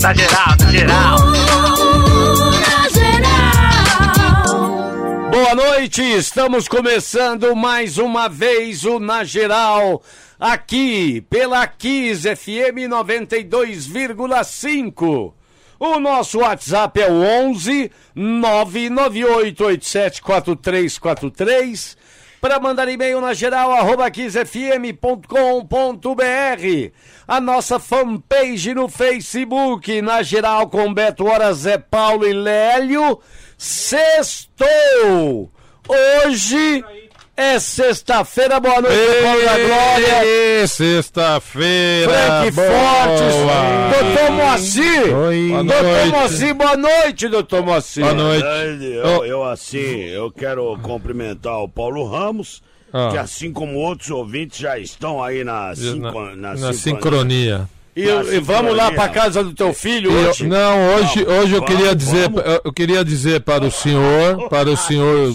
Na geral, na geral. Boa noite, estamos começando mais uma vez o Na Geral, aqui pela Kiss FM 92,5. O nosso WhatsApp é o 11 998874343 para mandar e-mail na geral arroba kissfm.com.br. A nossa fanpage no Facebook, na geral com Beto Hora, Zé Paulo e Lélio. Sextou! Hoje é sexta-feira, boa noite, Paulo da Glória. Ei, sexta-feira. Frank boa. Fortes, doutor Moacir. Oi. Boa Doutor noite. Moacir, boa noite, doutor Moacir. Boa noite. Eu, eu, assim, eu quero cumprimentar o Paulo Ramos, Ah. que assim como outros ouvintes já estão aí na, sinco, na, na, na sincronia. sincronia. E, e vamos lá pra casa do teu filho Eu- hoje? não, hoje, hoje eu vamos, queria dizer, vamos. eu- eu queria dizer para o senhor, para o senhor,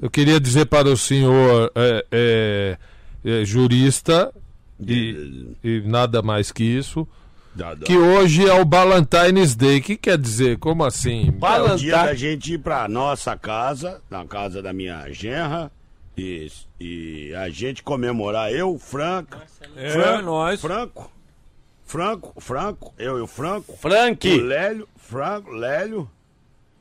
eu queria dizer para o senhor é, é, é, jurista e, e nada mais que isso, que hoje é o Valentine's Day. O que quer dizer? Como assim? É o dia Valentine- da gente ir pra nossa casa, na casa da minha genra, e, e a gente comemorar eu, Franco. É, Franco, nós. Franco, Franco, Franco, eu e o Franco. Frank. O Lélio, Franco, Lélio.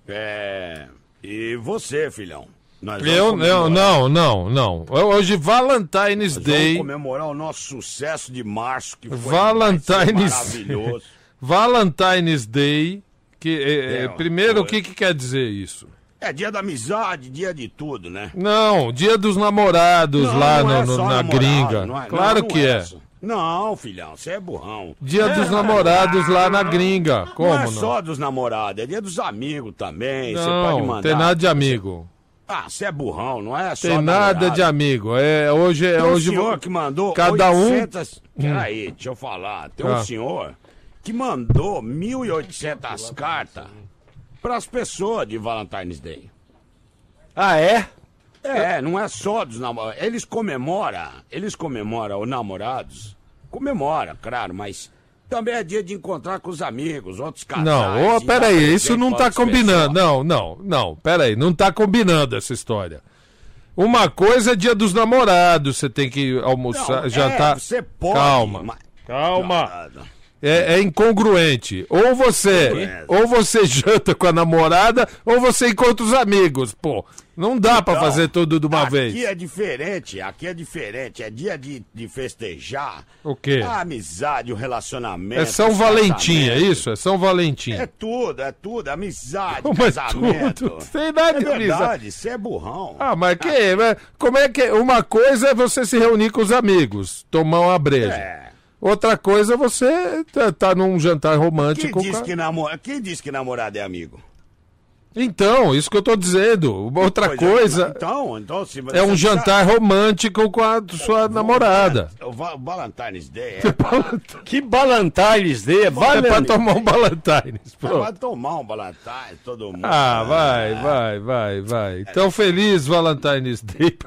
É. E você, filhão. Nós Eu não, não, não, não. Hoje Valentine's Nós Day. Vamos comemorar o nosso sucesso de março, que foi Valentine's- maravilhoso. Valentine's Day. Que, é, é, É, primeiro, o que, que quer dizer isso? É dia da amizade, dia de tudo, né? Não, dia dos namorados Não, lá não é no- na namorado, gringa. não é- claro não, não que é. só- Não, filhão, você é burrão. Dia dos namorados lá na gringa. Como não é não? só dos namorados, é dia dos amigos também. Você pode Não, mandar. tem nada de amigo. Ah, você é burrão, não é só Tem nada namorado. de amigo. É, hoje é Tem hoje um senhor que mandou cada um- 800... Peraí, deixa eu falar. Tem um Ah. senhor que mandou 1.800 cartas pras pessoas de Valentine's Day. Ah, é? É, não é só dos namorados. Eles comemoram, eles comemoram os namorados. Comemora, claro, mas também é dia de encontrar com os amigos, outros casais. Não, e peraí, isso não tá outras combinando. pessoas. Não, não, não, peraí, não tá combinando essa história. Uma coisa é dia dos namorados, você tem que almoçar, Não, jantar. é, você pode. Calma, mas- calma. Não, não. É, é incongruente. Ou você, ou você janta com a namorada, ou você encontra os amigos. Pô, não dá pra Não, fazer tudo de uma aqui vez. é diferente, aqui é diferente. É dia de, de festejar. O quê? A amizade, o relacionamento. É São Valentim, é isso? É São Valentim. É tudo, é tudo. Amizade, Como é casamento. tudo? Tem nada é de amizade. verdade, você é burrão. Ah, mas que, mas como é que uma coisa é você se reunir com os amigos, tomar uma breja. É. Outra coisa é você tá, tá num jantar Quem romântico. disse com- que, namora... Quem disse que namorado é amigo? Então, isso que eu tô dizendo. Outra Pois é, coisa Então, então se é um jantar romântico com a sua namorada. O Va- o Valentine's Day é Que Valentine's Day, É vai, pra meu amigo. tomar um Valentine's. pra Pronto. tomar um Valentine's, todo mundo. Ah, vai, É. vai, vai, vai. Então, feliz Valentine's Day.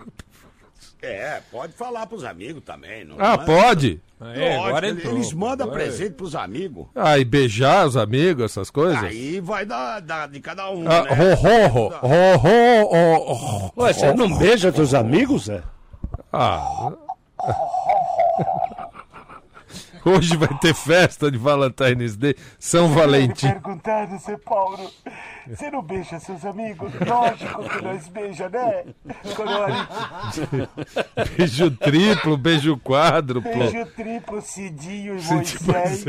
É, pode falar pros amigos também. Não Ah, é? pode? É, Lógico, agora eles- entrou. eles mandam Agora- presente pros amigos. Ah, e beijar os amigos, essas coisas? Aí vai dar, dar de cada um, Ah, né? ro, ro, ro, ro, ro. Ué, você não beija teus amigos, Zé? Ah. Hoje vai ter festa de Valentine's Day, São Valentim. perguntando, Zé Paulo. Você não beija seus amigos? Lógico que nós beija, né? Beijo triplo, beijo quádruplo. beijo triplo, Cidinho e Cidinho Moisés.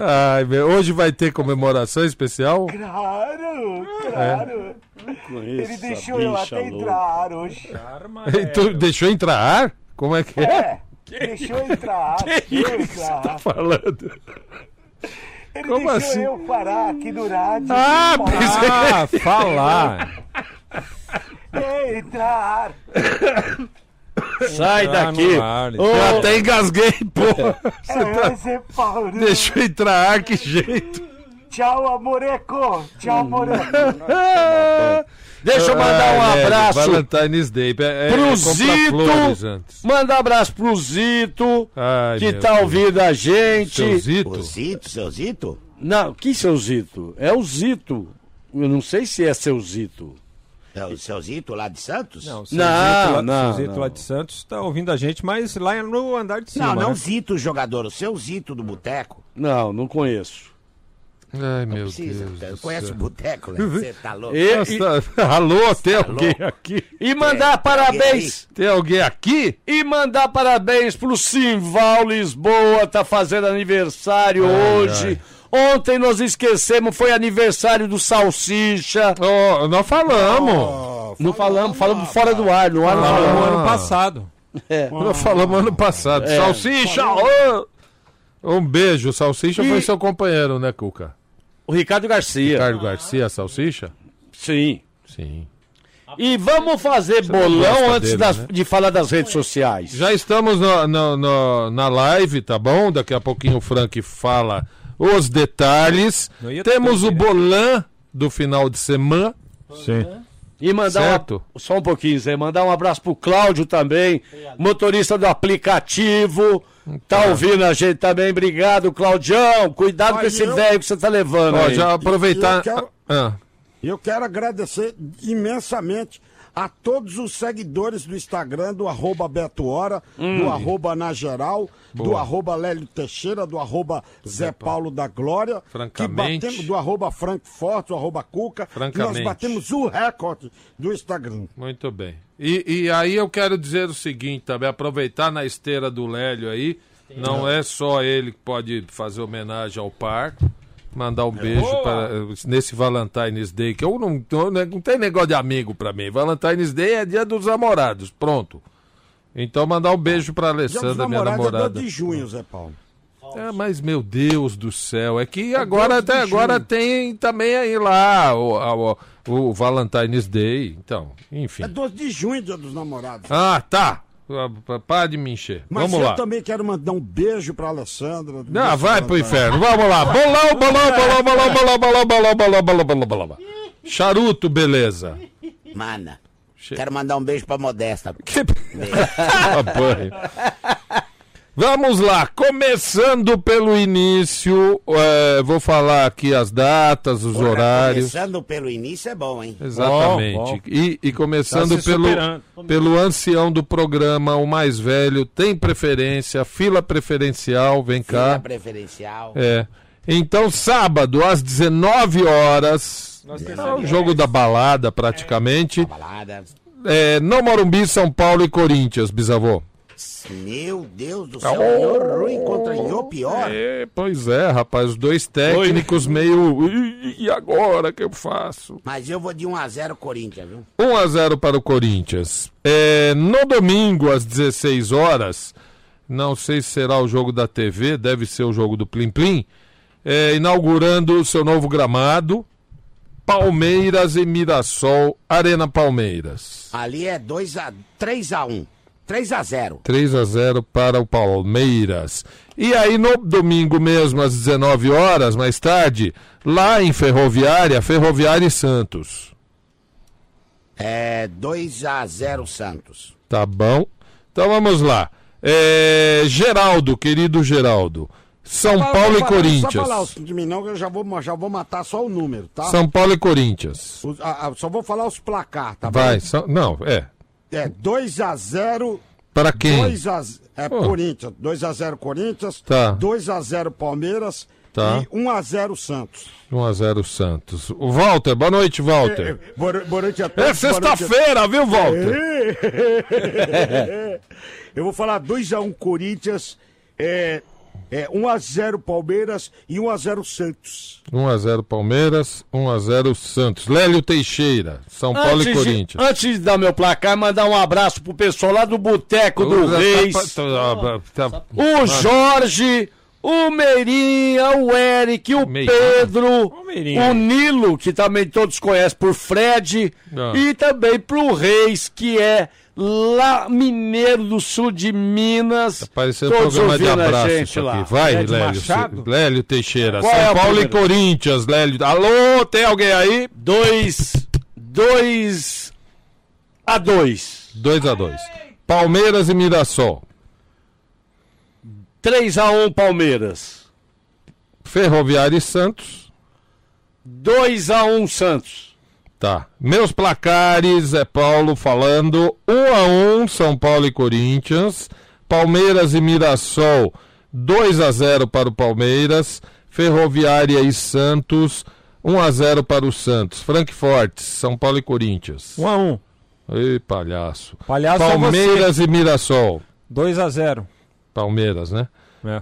Ai, meu, hoje vai ter comemoração especial? Claro, claro. Ele deixou eu até entrar hoje. Então, deixou entrar? Como é que é? É, deixou eu entrar. Deixou eu entrar. Falando. Ele como deixou assim? eu parar aqui no rádio. Ah, Ah, falar. É, entrar. Sai Entrar daqui. ar, Ô, Eu até engasguei, pô. Você É, tá... Paulo. Deixou entrar, que jeito. Tchau, amoreco. Tchau, amoreco. Deixa eu mandar um Lélio, abraço Valentine's Day. É, pro Zito. Mandar um abraço pro Zito, Ai, que tá Deus. ouvindo a gente. Seu Zito? O Zito, seu Zito? Não, que seu Zito? É o Zito. Eu não sei se é seu Zito. É o seu Zito lá de Santos? Não, seu Não, Zito lá, não, seu Zito não. lá de Santos está ouvindo a gente, mas lá é no andar de cima. não, não né? o Zito, o jogador, o seu Zito do Boteco. Não, não conheço. Ai, meu Precisa. Deus. do Conhece o. Boteco, né? Você tá louco? E, e, Nossa, alô, tem alguém aqui? e mandar parabéns. Tem alguém aqui? E mandar parabéns pro Simval Lisboa, tá fazendo aniversário hoje. Ontem nós esquecemos, foi aniversário do Salsicha. Ó, nós falamos. Não falamos, falamos fora do ar, no ar não no falamos. ano passado. Nós falamos ano passado. É. Salsicha! ô! Um beijo. Salsicha E- foi seu companheiro, né, Cuca? O Ricardo Garcia. Ricardo Garcia, Salsicha? Sim. Sim. E vamos fazer gosta bolão antes dele, das- né? de falar das redes sociais. Já estamos no- no- no- na live, tá bom? Daqui a pouquinho o Frank fala os detalhes. Temos o bolão do final de semana. Sim. E mandar Certo. um, só um pouquinho, Zé, mandar um abraço pro Cláudio também, motorista do aplicativo. Tá ouvindo a gente também, obrigado, Claudião. Cuidado com Olha, esse eu- velho que você tá levando. Ó, aí. já aproveitar. Eu quero- Ah, Eu quero agradecer imensamente a todos os seguidores do Instagram, do arroba Beto Hora, do arroba Na Geral, do Boa. arroba Lélio Teixeira, do arroba Zé Paulo da Glória, Francamente. que batemos do arroba Frank Forte, do arroba Cuca, e nós batemos o recorde do Instagram. muito bem. E, e aí eu quero dizer o seguinte também, aproveitar na esteira do Lélio aí, não é só ele que pode fazer homenagem ao par, mandar um beijo para, nesse Valentine's Day, que eu não, não, não tem negócio de amigo pra mim. Valentine's Day é dia dos namorados, pronto. Então mandar um beijo pra Dia dos Alessandra, minha namorados é namorada. 2 de junho, Zé Paulo. É, mas meu Deus do céu, é que agora até agora tem também aí lá o, o, o Valentine's Day, então, enfim. É 12 de junho, dia dos namorados. Ah, tá. Ah, Para de me encher. Mas Vamos eu lá. também quero mandar um beijo pra Alessandra. Ah, vai pro inferno. Vamos lá. Bolão, bolão, bolão, bolão, bolão, bolão, bolão, bolão, bolão, bolão, bolão. Charuto, beleza. Mana, quero mandar um beijo pra Modesta. Que... Banho. Vamos lá, começando pelo início, é, vou falar aqui as datas, os Porra, horários. Começando pelo início é bom, hein? Exatamente. Bom, bom. E, e começando Tá pelo, superando. pelo ancião do programa, o mais velho, tem preferência, fila preferencial, vem Fila cá. preferencial. É. Então, sábado, às 19 horas, é o jogo da balada, praticamente. Balada. É, no Morumbi, São Paulo e Corinthians, bisavô. Meu Deus do céu, oh, ruim contra o pior. É, pois é, rapaz, os dois técnicos meio. "Ih, E agora que eu faço? Mas eu vou de 1x0 Corinthians, viu? 1 a 0 para o Corinthians. É, no domingo, às 16 horas, não sei se será o jogo da TV, deve ser o jogo do Plim Plim, é, inaugurando o seu novo gramado, Palmeiras e Mirassol, Arena Palmeiras. Ali é 2 a 3 a 1. 3 a 0. 3 a 0 para o Palmeiras. E aí no domingo mesmo, às 19 horas, mais tarde, lá em Ferroviária, Ferroviária e Santos. É 2 a 0 Santos. Tá bom? Então vamos lá. É, Geraldo, querido Geraldo. São Fala, Paulo e Corinthians. falar os de mim não, que eu já vou, já vou matar só o número, tá? São Paulo e Corinthians. Os- a- a- só vou falar os placar, tá bom? Vai, são- não, é. É 2 a 0 para quem? 2 a, é oh. Corinthians, 2 a 0 Corinthians, tá. 2 a 0 Palmeiras tá. e 1 a 0 Santos. 1 a 0 Santos. O Walter, boa noite, Walter. É, é boa, boa noite a todos. É sexta-feira, viu, Walter? É. Eu vou falar 2 a 1 Corinthians. É, é 1x0 Palmeiras e 1x0 Santos. 1 a 0 Palmeiras, 1 a 0 Santos. Lélio Teixeira, São Paulo e de- Corinthians. antes de dar meu placar, mandar um abraço pro pessoal lá do Boteco do Reis. tá- tá- tá- O Jorge, o Meirinha, o Eric, o Meirinha. Pedro, O o Nilo, que também todos conhecem por Fred, Ah. e também pro Reis, que é lá mineiro do sul de Minas. Tá parecendo um todos programa de abraço gente lá. aqui. Vai, Fred Lélio. Lélio Teixeira. Qual São é Paulo e? Corinthians, Lélio. Alô, tem alguém aí? Dois, dois a dois. 2 a 2 Palmeiras e Mirassol. 3 a 1 Palmeiras. Ferroviária e Santos. 2 a 1 Santos. Tá. Meus placares é Paulo falando 1 a 1 São Paulo e Corinthians. Palmeiras e Mirassol 2 a 0 para o Palmeiras. Ferroviária e Santos 1 a 0 para o Santos. Frankfurt, São Paulo e Corinthians. 1 a 1 Ei, palhaço. Palhaço é Palmeiras e Mirassol. 2 a 0 Palmeiras, né?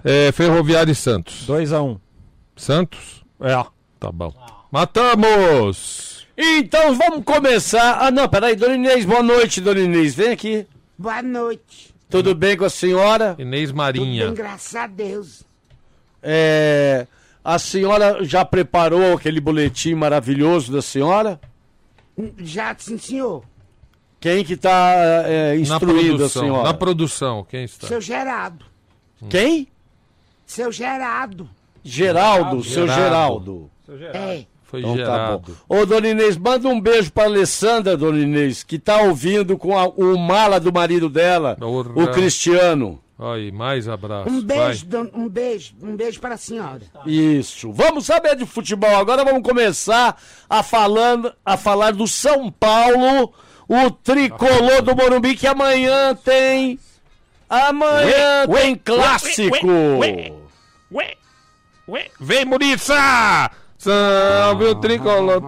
É. É, Ferroviária e Santos. 2 a 1 Santos? É. Tá bom. Matamos! Então vamos começar. Ah, não, peraí, Dona Inês, boa noite, Dona Inês. Vem aqui. Boa noite. Tudo bem com a senhora? Inês Tudo Marinha. bem, graças a Deus. É, a senhora já preparou aquele boletim maravilhoso da senhora? Já, sim, senhor. Quem que tá é, Na instruindo a produção. senhora? Na produção, quem está? Seu Geraldo. Quem? Seu Geraldo. Geraldo, seu Geraldo. Geraldo. É. Foi Então tá Geraldo. bom. Ô, Dona Inês, manda um beijo pra Alessandra, Dona Inês, que tá ouvindo com a- o mala do marido dela, Porra. o Cristiano. Aí, mais abraço. Um beijo, don- um beijo, um beijo para a senhora. Isso. Vamos saber de futebol. Agora vamos começar a, falando, a falar do São Paulo, o tricolor do Morumbi, que amanhã tem. Amanhã tem clássico. Ué, ué, vem, Muriça! Salve o tricolor.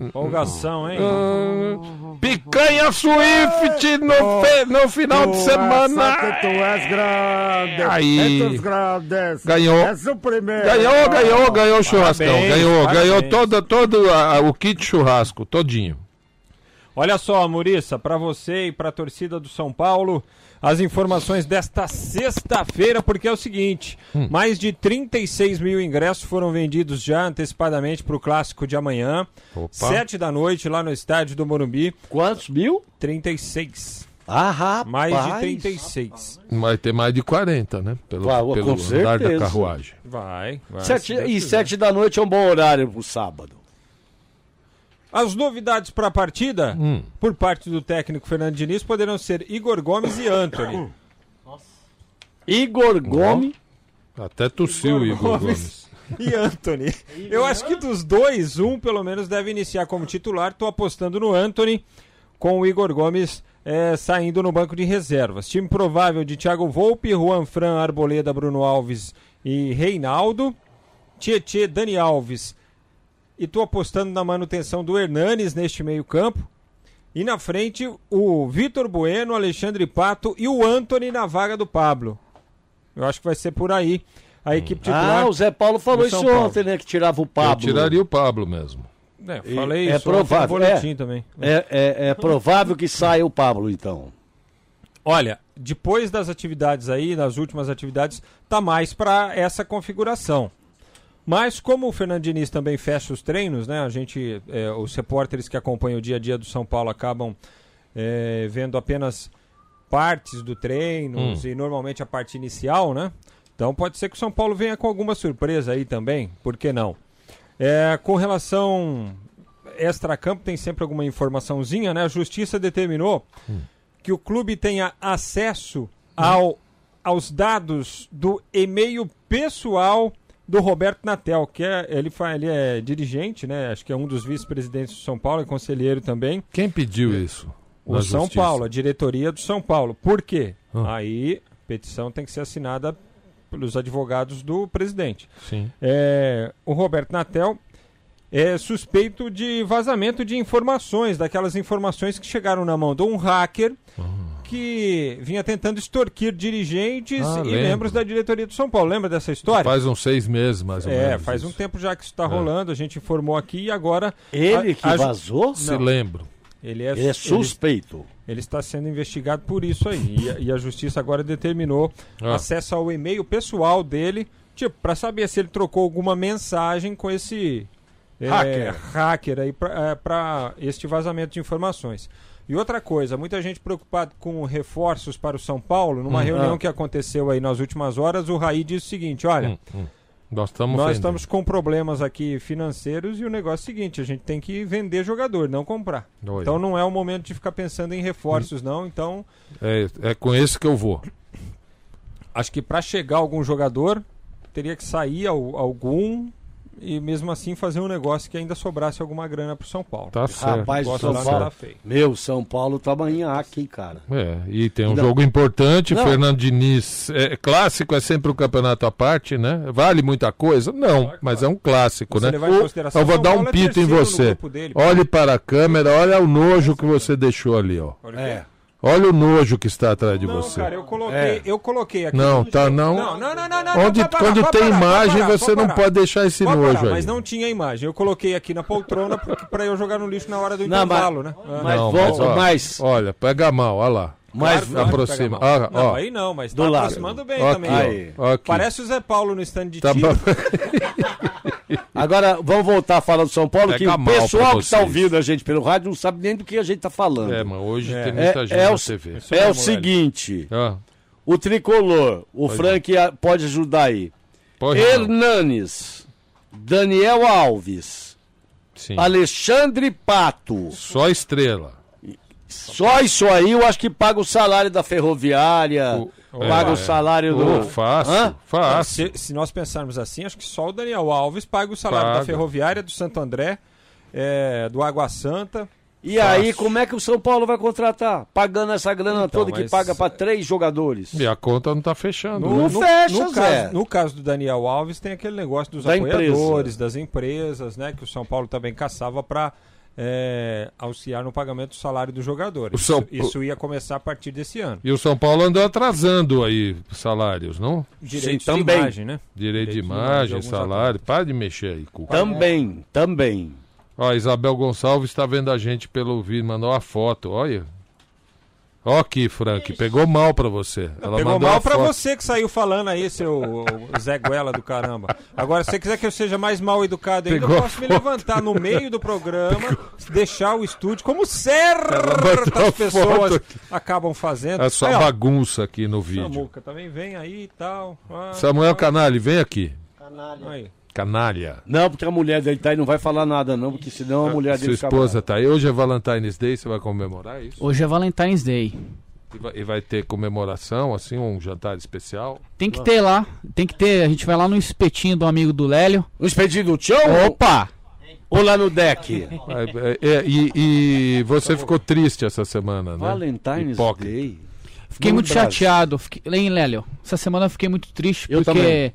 Empolgação, hein? Picanha Swift no, fe- no final de semana. que tu és grande. Aí. Grandes. Ganhou. És o primeiro. Ganhou, ganhou, ganhou o churrascão. Parabéns, ganhou, parabéns. ganhou todo, todo a- o kit churrasco, todinho. Olha só, Muriça, para você e para a torcida do São Paulo, as informações desta sexta-feira, porque é o seguinte: Hum. mais de 36 mil ingressos foram vendidos já antecipadamente para o clássico de amanhã, Opa. sete da noite lá no estádio do Morumbi. Quantos mil? 36, Ah, rapaz. mais de 36. Vai ter mais de 40, né? Pelo, Vai, pelo andar da carruagem. Vai, vai. Sete, se Deus e quiser. sete da noite é um bom horário pro sábado. As novidades para a partida, Hum. por parte do técnico Fernando Diniz, poderão ser Igor Gomes e Anthony. Igor Gomes. Até tossiu o Igor Gomes. e Anthony. Eu acho que dos dois, um pelo menos deve iniciar como titular. Tô apostando no Anthony, com o Igor Gomes eh, saindo no banco de reservas. Time provável de Thiago Volpe, Juan Fran, Arboleda, Bruno Alves e Reinaldo. Tietê, Dani Alves. E tô apostando na manutenção do Hernanes neste meio-campo. E na frente, o Vitor Bueno, Alexandre Pato e o Anthony na vaga do Pablo. Eu acho que vai ser por aí a equipe titular. Ah, o Zé Paulo falou isso Paulo. ontem, né? Que tirava o Eu Pablo. tiraria o Pablo mesmo. É, falei é isso ontem no provável, boletim é. também. É, é- é provável que saia o Pablo, então. Olha, depois das atividades aí, das últimas atividades, tá mais para essa configuração. Mas como o Fernando Diniz também fecha os treinos, né? A gente, é, os repórteres que acompanham o dia a dia do São Paulo acabam é, vendo apenas partes do treino Hum. e normalmente a parte inicial, né? Então pode ser que o São Paulo venha com alguma surpresa aí também, por que não? É, com relação extra-campo, tem sempre alguma informaçãozinha, né? A Justiça determinou que o clube tenha acesso ao, aos dados do e-mail pessoal do Roberto Natel, que é, ele, fa- ele é dirigente, né? Acho que é um dos vice-presidentes do São Paulo, é conselheiro também. Quem pediu isso? O São justiça? Paulo, a diretoria do São Paulo. Por quê? Ah. Aí, petição tem que ser assinada pelos advogados do presidente. Sim. É, o Roberto Natel é suspeito de vazamento de informações, daquelas informações que chegaram na mão de um hacker que vinha tentando extorquir dirigentes Ah, e lembro. membros da diretoria do São Paulo. Lembra dessa história? Faz uns seis meses, mais ou é, menos. faz um isso. tempo já que isso está rolando, a gente informou aqui e agora. Ele a- que a vazou? Se Não. lembro. Ele é, Ele é suspeito. ele está sendo investigado por isso aí. E, a- e a justiça agora determinou Ah. acesso ao e-mail pessoal dele, tipo, para saber se ele trocou alguma mensagem com esse é, Hacker. hacker aí para este vazamento de informações. E outra coisa, muita gente preocupada com reforços para o São Paulo. Numa reunião Ah. que aconteceu aí nas últimas horas, o Raí disse o seguinte: olha, Hum, hum. Nós estamos nós estamos com problemas aqui financeiros e o negócio é o seguinte, a gente tem que vender jogador, não comprar. Oi. Então não é o momento de ficar pensando em reforços, não. Então, É, é com esse que eu vou. acho que para chegar algum jogador, teria que sair al- algum e mesmo assim fazer um negócio que ainda sobrasse alguma grana pro São Paulo. Tá certo. Rapaz, o Gosto São Paulo. feio. Meu, São Paulo tá manhaque, hein, cara. É, e tem um Não. jogo importante, Não. Fernando Diniz. É, clássico é sempre um campeonato à parte, né? Vale muita coisa? Não, mas é um clássico, Você né? levar em consideração, Eu vou São dar um Paulo é pito em terceiro no você. dele. Olhe para a câmera, olha o nojo que você deixou ali, ó. É. Olha o nojo que está atrás de Não, você. cara, eu coloquei, É. eu coloquei aqui. Não, tá não. Não, não, não, não, não, Onde, não, para, quando para, tem para, imagem, para, você não para. pode deixar esse Pode nojo parar, aí. Mas não tinha imagem. Eu coloquei aqui na poltrona pra eu jogar no lixo na hora do Não, mas- intervalo, né? Ah. Mas Não, vamos, ó, mas, Olha, pega mal, olha lá. mas, Claro aproxima. Ah, não, ó. aí não, mas Do tá lado. aproximando bem Ó também. aqui, Aí. ó. Ó aqui. Parece o Zé Paulo no stand de Tá tiro. agora vamos voltar a falar do São Paulo, que Pega o mal pra pessoal que está ouvindo a gente pelo rádio não sabe nem do que a gente tá falando. É, mas hoje É. tem muita gente é, na o, TV. Isso é o seguinte, Ah, o tricolor, o Frank a- pode ajudar aí. pode não. Hernanes, Daniel Alves, Sim. Alexandre Pato. Só estrela. Só isso aí eu acho que paga o salário da ferroviária, O- paga é. o salário do. fácil, Hã? fácil. Se, se nós pensarmos assim, acho que só o Daniel Alves paga o salário Paga. da Ferroviária, do Santo André, é, do Água Santa. E aí, Fácil. como é que o São Paulo vai contratar? Pagando essa grana Então, toda que paga pra três jogadores. E a conta não tá fechando. Não né? fecha, no, Zé. caso, no caso do Daniel Alves, tem aquele negócio dos Da apoiadores, das empresas, né? Que o São Paulo também caçava para auxiliar no pagamento do salário do jogador. O São- Isso, isso ia começar a partir desse ano. E o São Paulo andou atrasando aí salários, não? Direitos Sim, de também. imagem, né? Direito de Direito de imagem de salário. Para de mexer aí, Cuca. Também, também. Ó, a Isabel Gonçalves está vendo a gente pelo vídeo, mandou uma foto, olha. Ó aqui, Frank, pegou mal pra você. Ela Pegou mal pra você que saiu falando aí, seu Zé Guela do caramba. Agora, se você quiser que eu seja mais mal educado ainda, Pegou eu posso me levantar no meio do programa, deixar o estúdio, como certas pessoas acabam fazendo. É só Aí, ó, bagunça aqui no vídeo. Samuca também vem aí e tal. Ah, Samuel Canali, vem aqui. aí. Canalha. Não, porque a mulher dele tá aí não vai falar nada, não, porque senão a mulher Sua dele fica esposa tá aí. Hoje é Valentine's Day, você vai comemorar isso? Hoje é Valentine's Day. E vai, e vai ter comemoração, assim, um jantar especial? Tem que ter lá, tem que ter. A gente vai lá no espetinho do amigo do Lélio. No expedido do tchau Opa! ou lá no deck? É, é, e, e você ficou triste essa semana, né? Valentine's Hipócrita. Day. Fiquei No muito Brasil. chateado. Fiquei... Hein, Lélio? Essa semana eu fiquei muito triste Eu porque.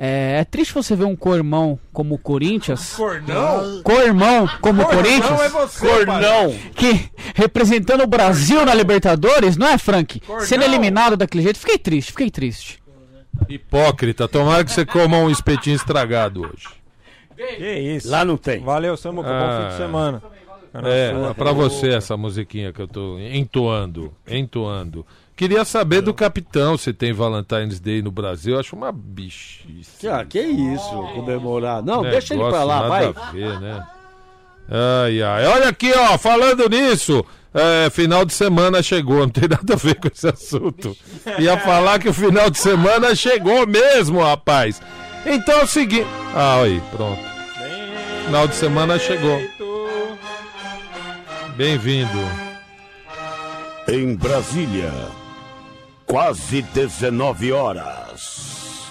É, é triste você ver um cormão como o Corinthians. Cornão? Cormão como o Corinthians. Não é você, Cornão! que representando o Brasil na Libertadores, não é, Frank? Sendo eliminado daquele jeito, fiquei triste, fiquei triste. Hipócrita. Tomara que você coma um espetinho estragado hoje. Que isso. Lá não tem. Valeu, Samuca. Bom Ah. fim de semana. É, pra você essa musiquinha que eu tô entoando, entoando. Queria saber do capitão se tem Valentine's Day no Brasil. Acho uma bichice. Ah, que isso, comemorar. Não, deixa ele pra lá, nada vai. a ver, né? Ai, ai. Olha aqui, ó, falando nisso. é, final de semana chegou, não tem nada a ver com esse assunto. Ia falar que o final de semana chegou mesmo, rapaz. Então é o seguinte. Ah, aí, pronto. Final de semana chegou. Bem-vindo. Em Brasília, quase 19 horas.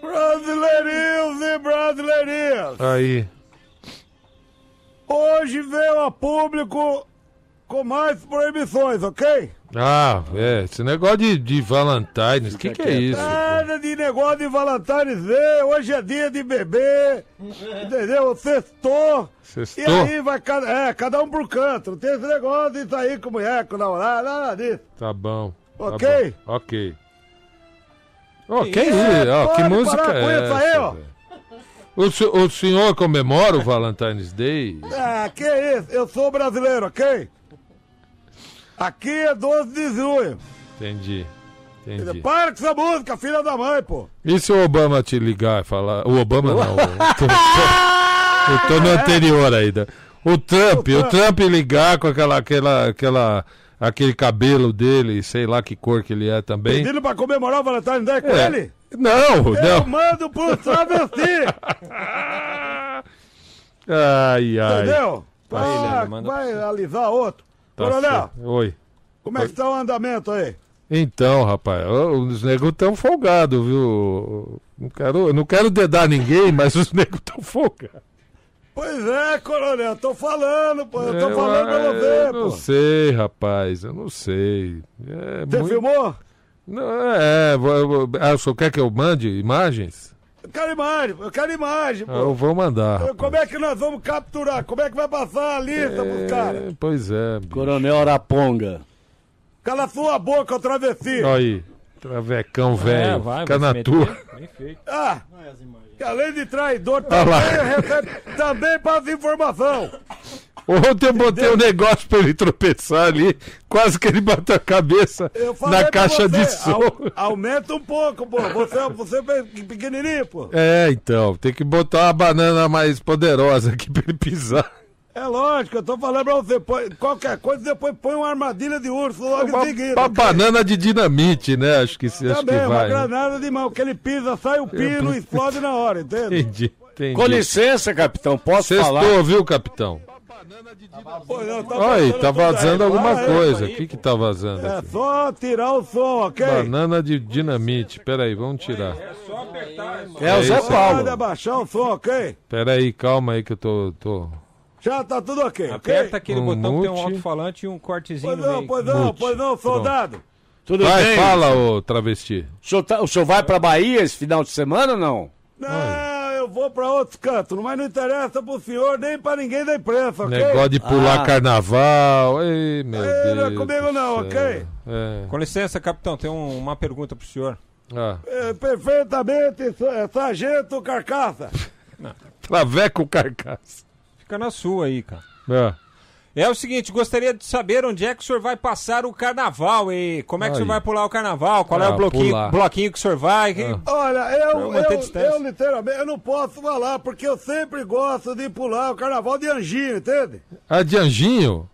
Brasileirinhos e brasileirinhas, Aí. Hoje veio a público com mais proibições, ok? Ah, é. Esse negócio de, de Valentine's, o que, que é isso? pô? Nada de negócio de Valentine's Day, hoje é dia de beber, entendeu? Sextou. E Sextou? aí vai cada, é, cada um por canto. Não tem esse negócio de sair com mulher, com namorado, nada disso. Tá bom. tá Ok? bom, Ok. Ó, que É, isso? Ó, que música é isso aí, essa? ó. O, o senhor comemora o Valentine's Day? Ah, que isso? Eu sou brasileiro, ok? Aqui é 12 de junho. Entendi. Entendi. Para com essa música, filha da mãe, pô. E se o Obama te ligar e falar. O Obama não. Eu tô, eu no anterior ainda. O Trump, o Trump ligar com aquela, aquela, aquela, aquele cabelo dele, sei lá que cor que ele é também. Pedindo pra comemorar o Valentine's Day com É. ele? Não, Eu não. mando pro travesti, Ai, ai. entendeu? Vai, Leandro, manda vai alisar outro. Tá Coronel. Oi. como é que tá o andamento aí? Então, rapaz, os negros estão folgados, viu? Não quero, não quero dedar ninguém, mas os negros estão folgados. Pois é, coronel, tô falando, pô. Eu tô Eu- falando pra eu você, não pô. sei, rapaz, eu não sei. É Você muito- filmou? Não, é, vou- ah, o senhor quer que eu mande imagens? Eu quero imagem, eu quero imagem, Ah, Eu pô. vou mandar. Como é que nós vamos capturar? Como é que vai passar a lista pros caras? É, pois é. bicho. Coronel Araponga. Cala sua boca, ô travesti. Olha aí, travecão velho. É, vai, Fica na tua. Bem feito. Ah, que além de traidor, também recebe, também passa informação. Ontem eu botei um negócio pra ele tropeçar ali, quase que ele bateu a cabeça na caixa você, de som. au- aumenta um pouco, pô. Você, você é pequenininho, pô. É, então, tem que botar uma banana mais poderosa aqui pra ele pisar. É lógico, eu tô falando pra você. Põe, qualquer coisa, depois põe uma armadilha de urso logo Uma, em seguida. uma banana de dinamite, né? Acho que, acho que Também, uma vai. né? granada de mão, que ele pisa, sai o pino e explode na hora, entende? Entendi, entendi. Com licença, capitão, posso falar? Sextou, viu, capitão? Pô, não, tá Olha aí, vazando tá tudo aí. vazando alguma aí, coisa. aí, O que que tá vazando É aqui? só tirar o som, ok? Banana de dinamite. Peraí, vamos tirar. É o Zé isso. Pode Paulo. abaixar o som, ok? Peraí, calma aí que eu tô. tô... Já tá tudo ok, ok? Aperta aquele Um botão que tem um mute. alto-falante e um cortezinho Pois não, pois não, Mute. pois não, soldado. Tudo Vai, bem? fala, ô travesti. O senhor, tá- o senhor vai pra Bahia esse final de semana ou não? Não, eu vou pra outros cantos, mas não interessa pro senhor nem pra ninguém da imprensa, ok? Negócio de pular Ah. carnaval. Ei, meu Ei, não é Deus. comigo não, ok? É. Com licença, capitão, tem um- uma pergunta pro senhor. Ah, É, perfeitamente, sa- sargento Carcaça. traveco carcaça. Fica na sua aí, cara. Ah. É o seguinte, gostaria de saber onde é que o senhor vai passar o carnaval e como é que o senhor Aí. vai pular o carnaval, qual é Ah, o bloquinho, pular. bloquinho que o senhor vai. que- Ah. Olha, eu, eu eu literalmente, eu não posso falar, porque eu sempre gosto de pular o carnaval de anjinho, entende? Ah, de anjinho?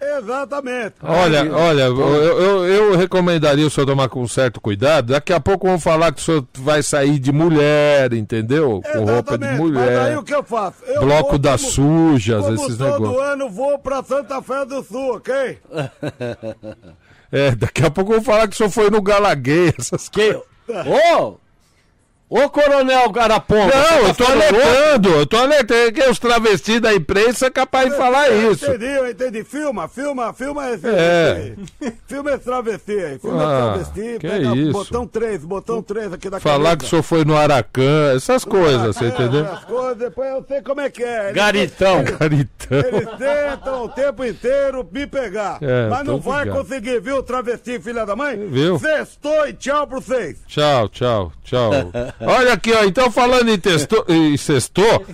Exatamente. Olha, olha, eu, eu, eu recomendaria o senhor tomar com certo cuidado. Daqui a pouco vão falar que o senhor vai sair de mulher, entendeu? Com roupa de Exatamente. Mas aí mulher. o que eu faço? Eu Bloco vou das como- sujas, Como esses todo negócios. ano vou pra Santa Fé do Sul, ok? É, daqui a pouco vão falar que o senhor foi no Galaguei, essas coisas. Ô! Ô, Coronel Araponga! Não, você eu tá tô alertando, eu tô alertando que os travestis da imprensa é capaz de falar isso. Entendi, eu entendi. Filma, filma, filma esse. É. filma esse travesti aí. Filma Ah, esse travesti. que pega isso. botão 3, botão 3 aqui da Falar que o camisa. senhor foi no Aracan, essas coisas, você É, entendeu? As coisas, depois eu sei como é que é. Eles- Garitão! Caritão. Eles tentam o tempo inteiro me pegar. É, mas não vai ligado. conseguir, viu, travesti, filha da mãe? Viu? Sextou e tchau pra vocês. Tchau, tchau, tchau. Olha aqui, ó. Então falando em testou, em sextou,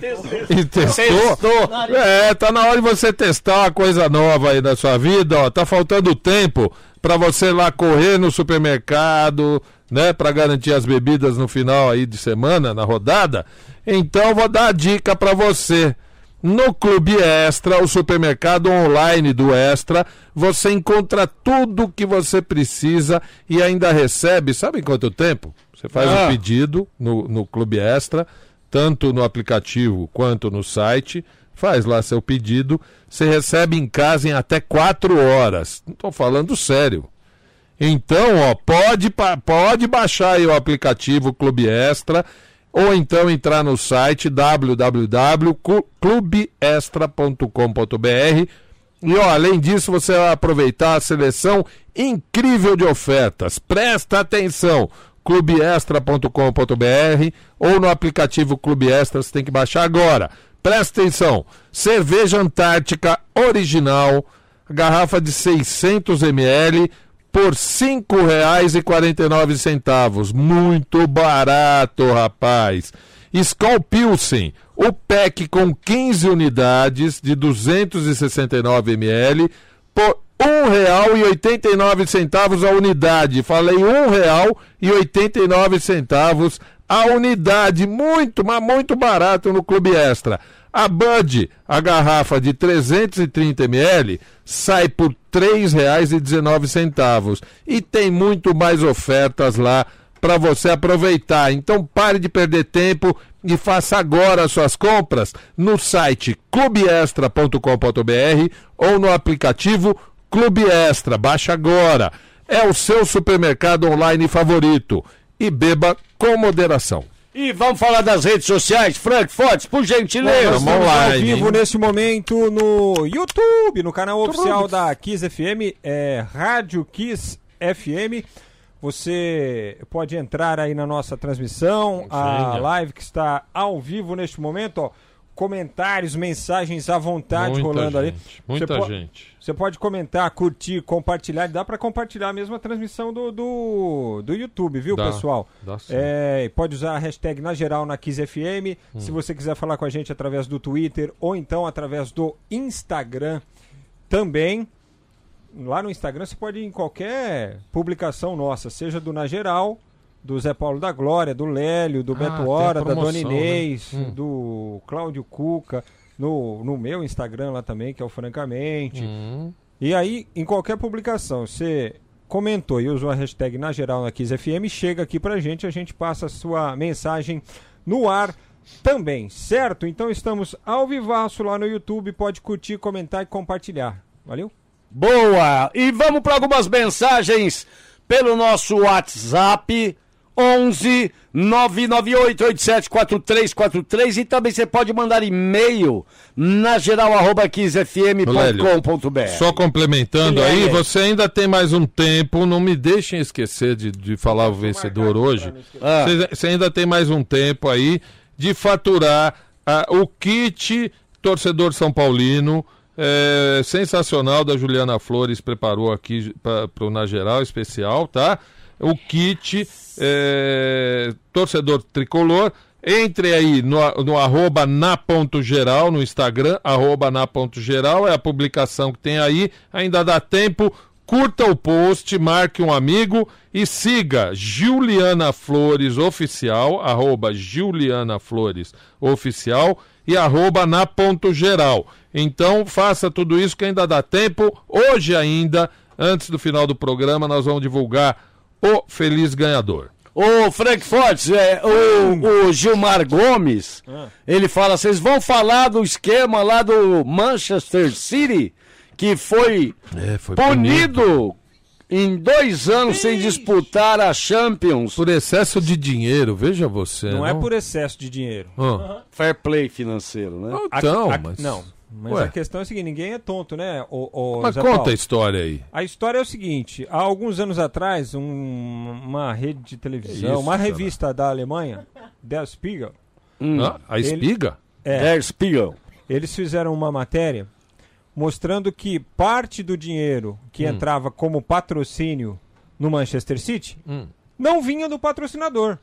em testou, é, tá na hora de você testar uma coisa nova aí na sua vida, ó. Tá faltando tempo pra você lá correr no supermercado, né, Pra garantir as bebidas no final aí de semana, na rodada. Então vou dar a dica pra você. No Clube Extra, o supermercado online do Extra, você encontra tudo o que você precisa e ainda recebe, sabe em quanto tempo? Você faz Ah. o pedido no, no Clube Extra, tanto no aplicativo quanto no site, faz lá seu pedido, você recebe em casa em até 4 horas. Não estou falando sério. Então, ó, pode, pode baixar aí o aplicativo Clube Extra ou então entrar no site www.clubextra.com.br e ó, além disso você vai aproveitar a seleção incrível de ofertas. Presta atenção, clubextra.com.br ou no aplicativo Clube Extra, você tem que baixar agora. Presta atenção, cerveja Antártica original, garrafa de 600 ml por R$ 5,49. Muito barato, rapaz. Skol Pilsen, o pack com 15 unidades de 269 ml por R$ 1,89 a unidade. Falei R$ 1,89 a unidade. Muito, mas muito barato no Clube Extra. A Bud, a garrafa de 330 ml, sai por R$ 3,19. E tem muito mais ofertas lá para você aproveitar. Então pare de perder tempo e faça agora suas compras no site clubeextra.com.br ou no aplicativo Clube Extra. Baixa agora. É o seu supermercado online favorito. E beba com moderação. E vamos falar das redes sociais, Frank Fortes, por gentileza. Nós Vamos estamos ao vivo hein? nesse momento no YouTube, no canal oficial da Kiss FM, é Rádio Kiss FM. Você pode entrar aí na nossa transmissão, a Venha. live que está ao vivo neste momento, ó. Comentários, mensagens à vontade Muita rolando ali. gente, Muita Você po- gente. Você pode comentar, curtir, compartilhar. Dá para compartilhar mesmo a transmissão do, do, do YouTube, viu, Dá, pessoal? dá sim. É, pode usar a hashtag na geral na Kiss FM. Hum. Se você quiser falar com a gente através do Twitter ou então através do Instagram também. Lá no Instagram você pode ir em qualquer publicação nossa, seja do Na Geral, do Zé Paulo da Glória, do Lélio, do Ah, Beto Hora, da promoção, Dona né? Inês, Hum. do Cláudio Cuca, no, no meu Instagram lá também, que é o Francamente. Hum. E aí, em qualquer publicação, você comentou e usou a hashtag na geral na Kiss FM, chega aqui pra gente, a gente passa a sua mensagem no ar também, certo? Então estamos ao vivaço lá no YouTube, pode curtir, comentar e compartilhar. Valeu? Boa! E vamos para algumas mensagens pelo nosso WhatsApp. 11 998874343 e também você pode mandar e-mail na geral arroba. Só complementando aí, aí? você ainda tem mais um tempo, não me deixem esquecer de, de falar o vencedor hoje. Ah. Você, você ainda tem mais um tempo aí de faturar ah, o kit torcedor São Paulino. é, sensacional da Juliana Flores preparou aqui para o Na Geral especial, tá? O kit é, torcedor tricolor. Entre aí no, no arroba na ponto geral, no Instagram, arroba na ponto geral, é a publicação que tem aí, ainda dá tempo, curta o post, marque um amigo e siga Juliana Flores Oficial, arroba Juliana Flores Oficial e arroba na ponto geral. Então faça tudo isso que ainda dá tempo, hoje ainda, antes do final do programa, nós vamos divulgar o feliz ganhador. O Frank Fortes, é, o, o Gilmar Gomes, ele fala: vocês vão falar do esquema lá do Manchester City, que foi É, foi punido em dois anos sem disputar a Champions. Por excesso de dinheiro, veja você. Não, é por excesso de dinheiro. Ah, Fair play financeiro, né? Então, A- a- mas. Não, mas Ué. a questão é a seguinte, ninguém é tonto, né, o, Mas Zé conta Paulo? a história aí. A história é o seguinte: há alguns anos atrás, um- uma rede de televisão, isso, uma cara? revista da Alemanha, Der Spiegel, Ah, a Ele- espiga? é, Der Spiegel. eles fizeram uma matéria mostrando que parte do dinheiro que entrava como patrocínio no Manchester City Hum. não vinha do patrocinador,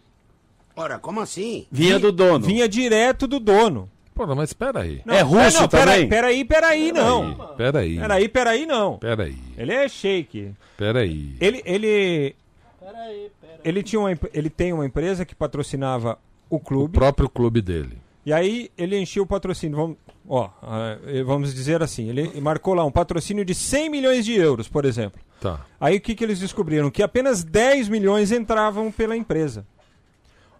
Ora, como assim? Vinha do dono. vinha direto do dono. Pô, mas espera aí. É russo não, também? Peraí, peraí, peraí, não. Pera aí. Peraí, peraí, não. Pera aí. Ele é shake. Pera aí. Ele, ele, ele, tinha uma, ele tem uma empresa que patrocinava o O clube. próprio clube dele. E aí ele encheu o patrocínio. Vamos, ó, ah, eh, vamos dizer assim, ele marcou lá um patrocínio de 100 milhões de euros, por exemplo. Tá. Aí o que, que eles descobriram? Que apenas 10 milhões entravam pela empresa.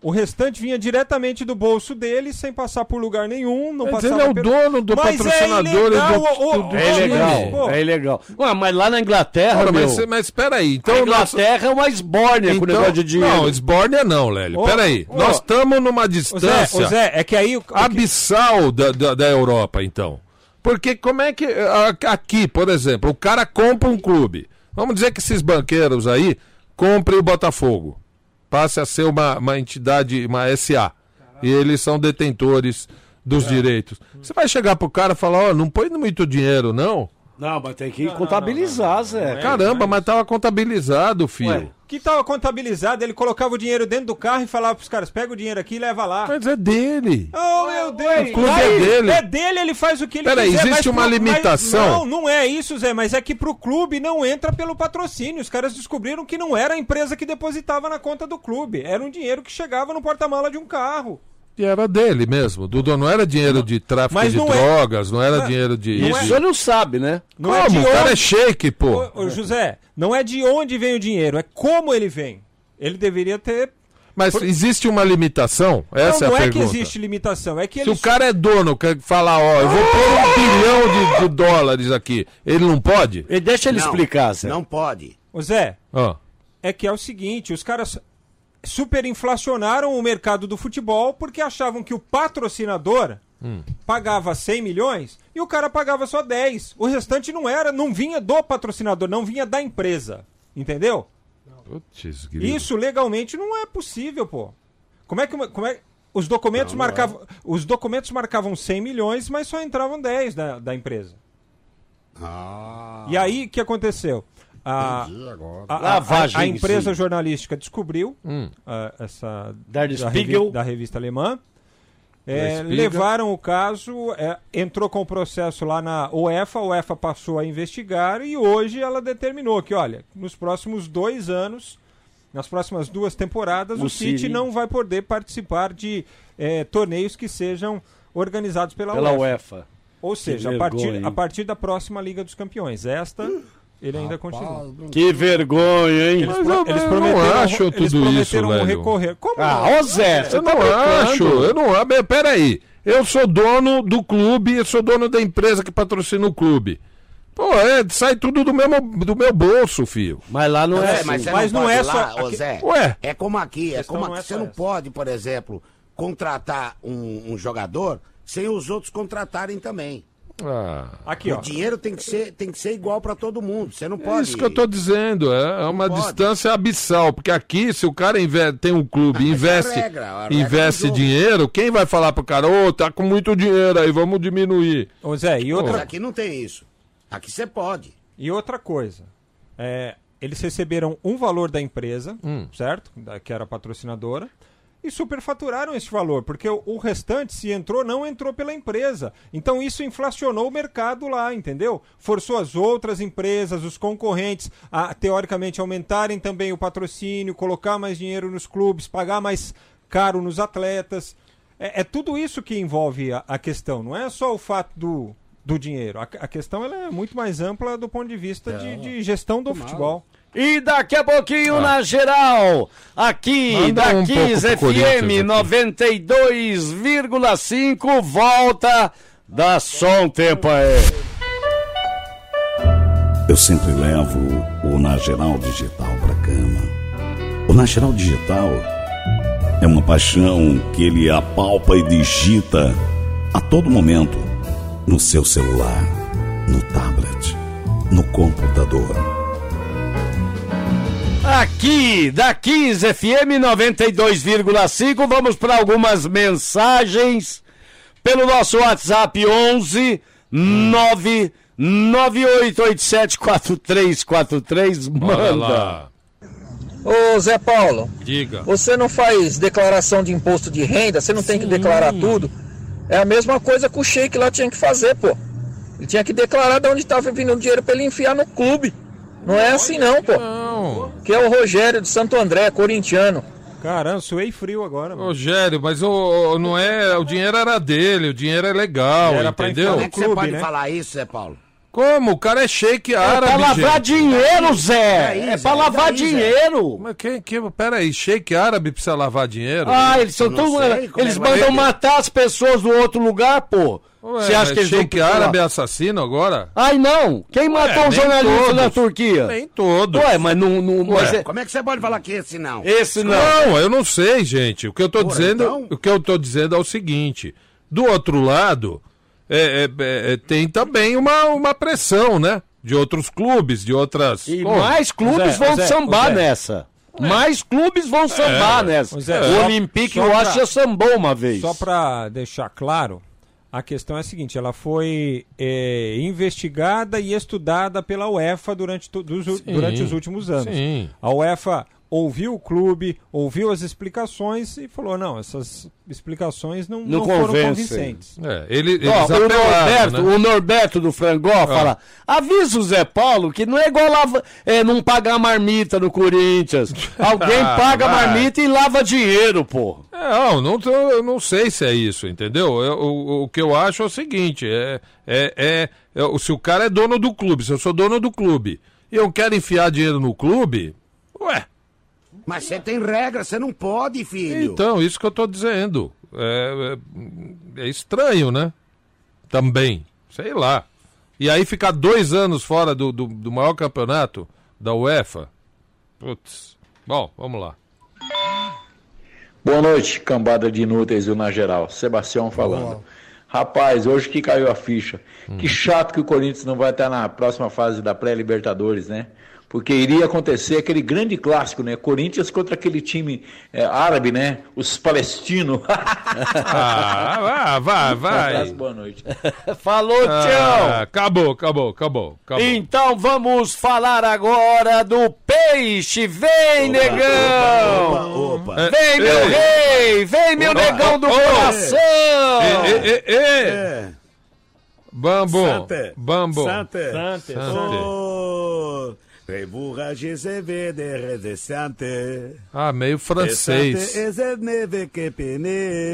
O restante vinha diretamente do bolso dele, sem passar por lugar nenhum. Não Mas ele é o pelo- dono do Mas patrocinador é e ilegal, do, do- do É ilegal, é ilegal. Ué, mas lá na Inglaterra, Ora, meu, mas, mas espera aí. a Então, nós- Inglaterra é uma esbórnia com o negócio de dinheiro. Não, Sbornia não, Lélio. Ô, Pera aí. ô. Nós estamos numa Zé, distância ô Zé, é que aí... o- o que- abissal da, da, da Europa, então. Porque como é que. Aqui, por exemplo, o cara compra um clube. Vamos dizer que esses banqueiros aí comprem o Botafogo. Passe a ser uma, uma entidade, uma SA. E eles são detentores dos direitos. Você vai chegar pro cara e falar, ó, não põe muito dinheiro, não? Não, mas tem que contabilizar, Zé. Caramba, mas tava contabilizado, filho. Ué, que estava contabilizado, ele colocava o dinheiro dentro do carro e falava pros caras, pega o dinheiro aqui e leva lá. Mas é dele. Oh, meu Deus! O clube Aí, é dele. É dele, ele faz o que ele Peraí, quiser. existe mas uma pro- limitação? mas não, não é isso, Zé, mas é que pro clube não entra pelo patrocínio. Os caras descobriram que não era a empresa que depositava na conta do clube. Era um dinheiro que chegava no porta-mala de um carro. E era dele mesmo. Dudu, não era dinheiro de tráfico Mas de não é- drogas, não era Não é- dinheiro de. não Isso é- o senhor não sabe, né? Não Como? é de o cara onde- é shake, pô. Ô, ô, José, não é de onde vem o dinheiro, é como ele vem. Ele deveria ter. Mas existe uma limitação? Essa não, não é a é que pergunta. existe limitação, é que Se ele. o cara é dono, quer falar, ó, eu vou pôr um bilhão de, de dólares aqui, ele não pode? E deixa ele Não, explicar, Zé. Não pode. Ô, Zé, Ó. é que é o seguinte, os caras superinflacionaram o mercado do futebol porque achavam que o patrocinador pagava 100 milhões e o cara pagava só 10. O restante não era, não vinha do patrocinador, não vinha da empresa. Entendeu? Putz. Isso legalmente não é possível, pô. Como é que como é os documentos marcavam os documentos marcavam 100 milhões, mas só entravam 10 da, da empresa. Ah, E aí o que aconteceu? A, a, a- Lavagem, a empresa jornalística descobriu Hum. ah, essa da, revi- da revista alemã. É, levaram o caso, é, entrou com o processo lá na UEFA, a UEFA passou a investigar e hoje ela determinou que, olha, nos próximos dois anos, nas próximas duas temporadas, O o, City City- não vai poder participar de é, torneios que sejam organizados pela, Pela UEFA. UEFA. Ou seja, a partir, a partir da próxima Liga dos Campeões. Esta, ele ainda continua. Que vergonha, hein? Eles, Mas pro- eu- eles eu não prometeram, acho eles tudo isso, prometeram velho. recorrer. Como Ah, ô Zé, você Eu tá não brincando. acho, eu não acho. Peraí, eu sou dono do clube, eu sou dono da empresa que patrocina o clube. Pô, é, sai tudo do, mesmo, do meu bolso, filho. Mas lá não é, É, assim. mas você Mas não, não é ir só- lá, ô Zé. Ué. É como aqui, é como não aqui. é você não essa. pode, por exemplo, contratar um, um jogador sem os outros contratarem também. Ah, Aqui, o ó. dinheiro tem que ser, tem que ser igual para todo mundo. Você não é pode. isso que eu tô dizendo, é, é uma pode. distância abissal, porque aqui, se o cara tem um clube, Ah, mas é a investe, regra, a regra investe dinheiro, quem vai falar pro cara, ô, tá com muito dinheiro aí, vamos diminuir. Ô Zé, e Mas outra, aqui não tem isso. Aqui você pode. e outra coisa. É, eles receberam um valor da empresa, Hum. certo? Da, que era patrocinadora. E superfaturaram esse valor, porque o, restante, se entrou, não entrou pela empresa. Então isso inflacionou o mercado lá, entendeu? Forçou as outras empresas, os concorrentes, a teoricamente aumentarem também o patrocínio, colocar mais dinheiro nos clubes, pagar mais caro nos atletas. É, é tudo isso que envolve a, a questão, não é só o fato do, do dinheiro. A, a questão é muito mais ampla do ponto de vista de, de gestão do futebol. E daqui a pouquinho na geral, aqui Manda da um pouco 15 pro Corinthians FM aqui. 92,5 volta. Dá só um tempo aí. Eu sempre levo o Nageral Digital pra cama. O Nageral Digital é uma paixão que ele apalpa e digita a todo momento no seu celular, no tablet, no computador. Aqui da 15 FM 92,5, vamos para algumas mensagens pelo nosso WhatsApp 11 998874343. Bora Manda. lá, Ô Zé Paulo, diga. você não faz declaração de imposto de renda, você não tem que declarar tudo. É a mesma coisa que o Sheik lá tinha que fazer, pô. Ele tinha que declarar de onde estava vindo o dinheiro pra ele enfiar no clube. Não é assim não, pô. Não, Que é o Rogério de Santo André, corintiano. Caramba, suei frio agora, mano. Rogério, mas o, o- não é, o dinheiro era dele, o dinheiro é legal, Era pra entendeu? Como é que você pode né? falar isso, Zé Paulo? Como? O cara é shake É árabe, pra lavar gente. dinheiro, Zé. Daí, É Zé, pra lavar daí, Zé. dinheiro. Mas quem, quem, peraí, shake árabe precisa lavar dinheiro? Ah, eles são tão. sei como Eles é mandam matar as pessoas do outro lugar, pô. Ué, Você acha que eles vão shake árabe é assassino agora? Ai, não. Quem matou o nem jornalista todos. na Turquia? Nem todos. Ué, mas não. não mas é- Como é que você pode falar que esse não? esse não. Não, eu não sei, gente. O que eu tô Porra, dizendo, então? o que eu tô dizendo é o seguinte: do outro lado, é, é, é, tem também uma, uma pressão, né? De outros clubes, de outras. E Pô, mais clubes Zé, vão Zé, sambar Zé. nessa. Mais clubes vão sambar nessa. Zé, o Olympique, já sambou uma vez. Só pra deixar claro, a questão é a seguinte: ela foi é, investigada e estudada pela UEFA durante, dos durante os últimos anos. Sim. A UEFA ouviu o clube, ouviu as explicações e falou: não, essas explicações não, Não não foram convencem. convincentes. É, ele, eles Ó, o, apelaram, Norberto, né? o Norberto do Frangó fala: avisa o Zé Paulo que não é igual lava, é, não pagar marmita no Corinthians. Alguém Ah, paga vai. marmita e lava dinheiro, pô. É, Não, não, tô- eu não sei se é isso, entendeu? Eu- o, o que eu acho é o seguinte: é, é, é, é o- se o cara é dono do clube, se eu sou dono do clube e eu quero enfiar dinheiro no clube, ué, Mas você tem regra, você não pode, filho. então, isso que eu tô dizendo. É, é- é estranho, né? Também, sei lá. E aí ficar dois anos fora do, do, do maior campeonato da UEFA. Putz. Bom, vamos lá. Boa noite, cambada de inúteis do Na Geral. Sebastião falando. Rapaz, hoje que caiu a ficha. Que chato que o Corinthians não vai estar na próxima fase da pré-Libertadores, né? Porque iria acontecer aquele grande clássico, né? Corinthians contra aquele time é, árabe, né? Os palestinos. Ah, vai, vai, vai. Abraço, boa noite. Falou, Ah, tchau. acabou, acabou, acabou, acabou. Então vamos falar agora do peixe. Vem, negão! Opa, opa. É, Vem, meu ei. rei! Vem, meu negão do coração! Ê, ê. É. Bambo, Sante. bambo. Sante. Sante, Sante. Oh, Ah, meio francês.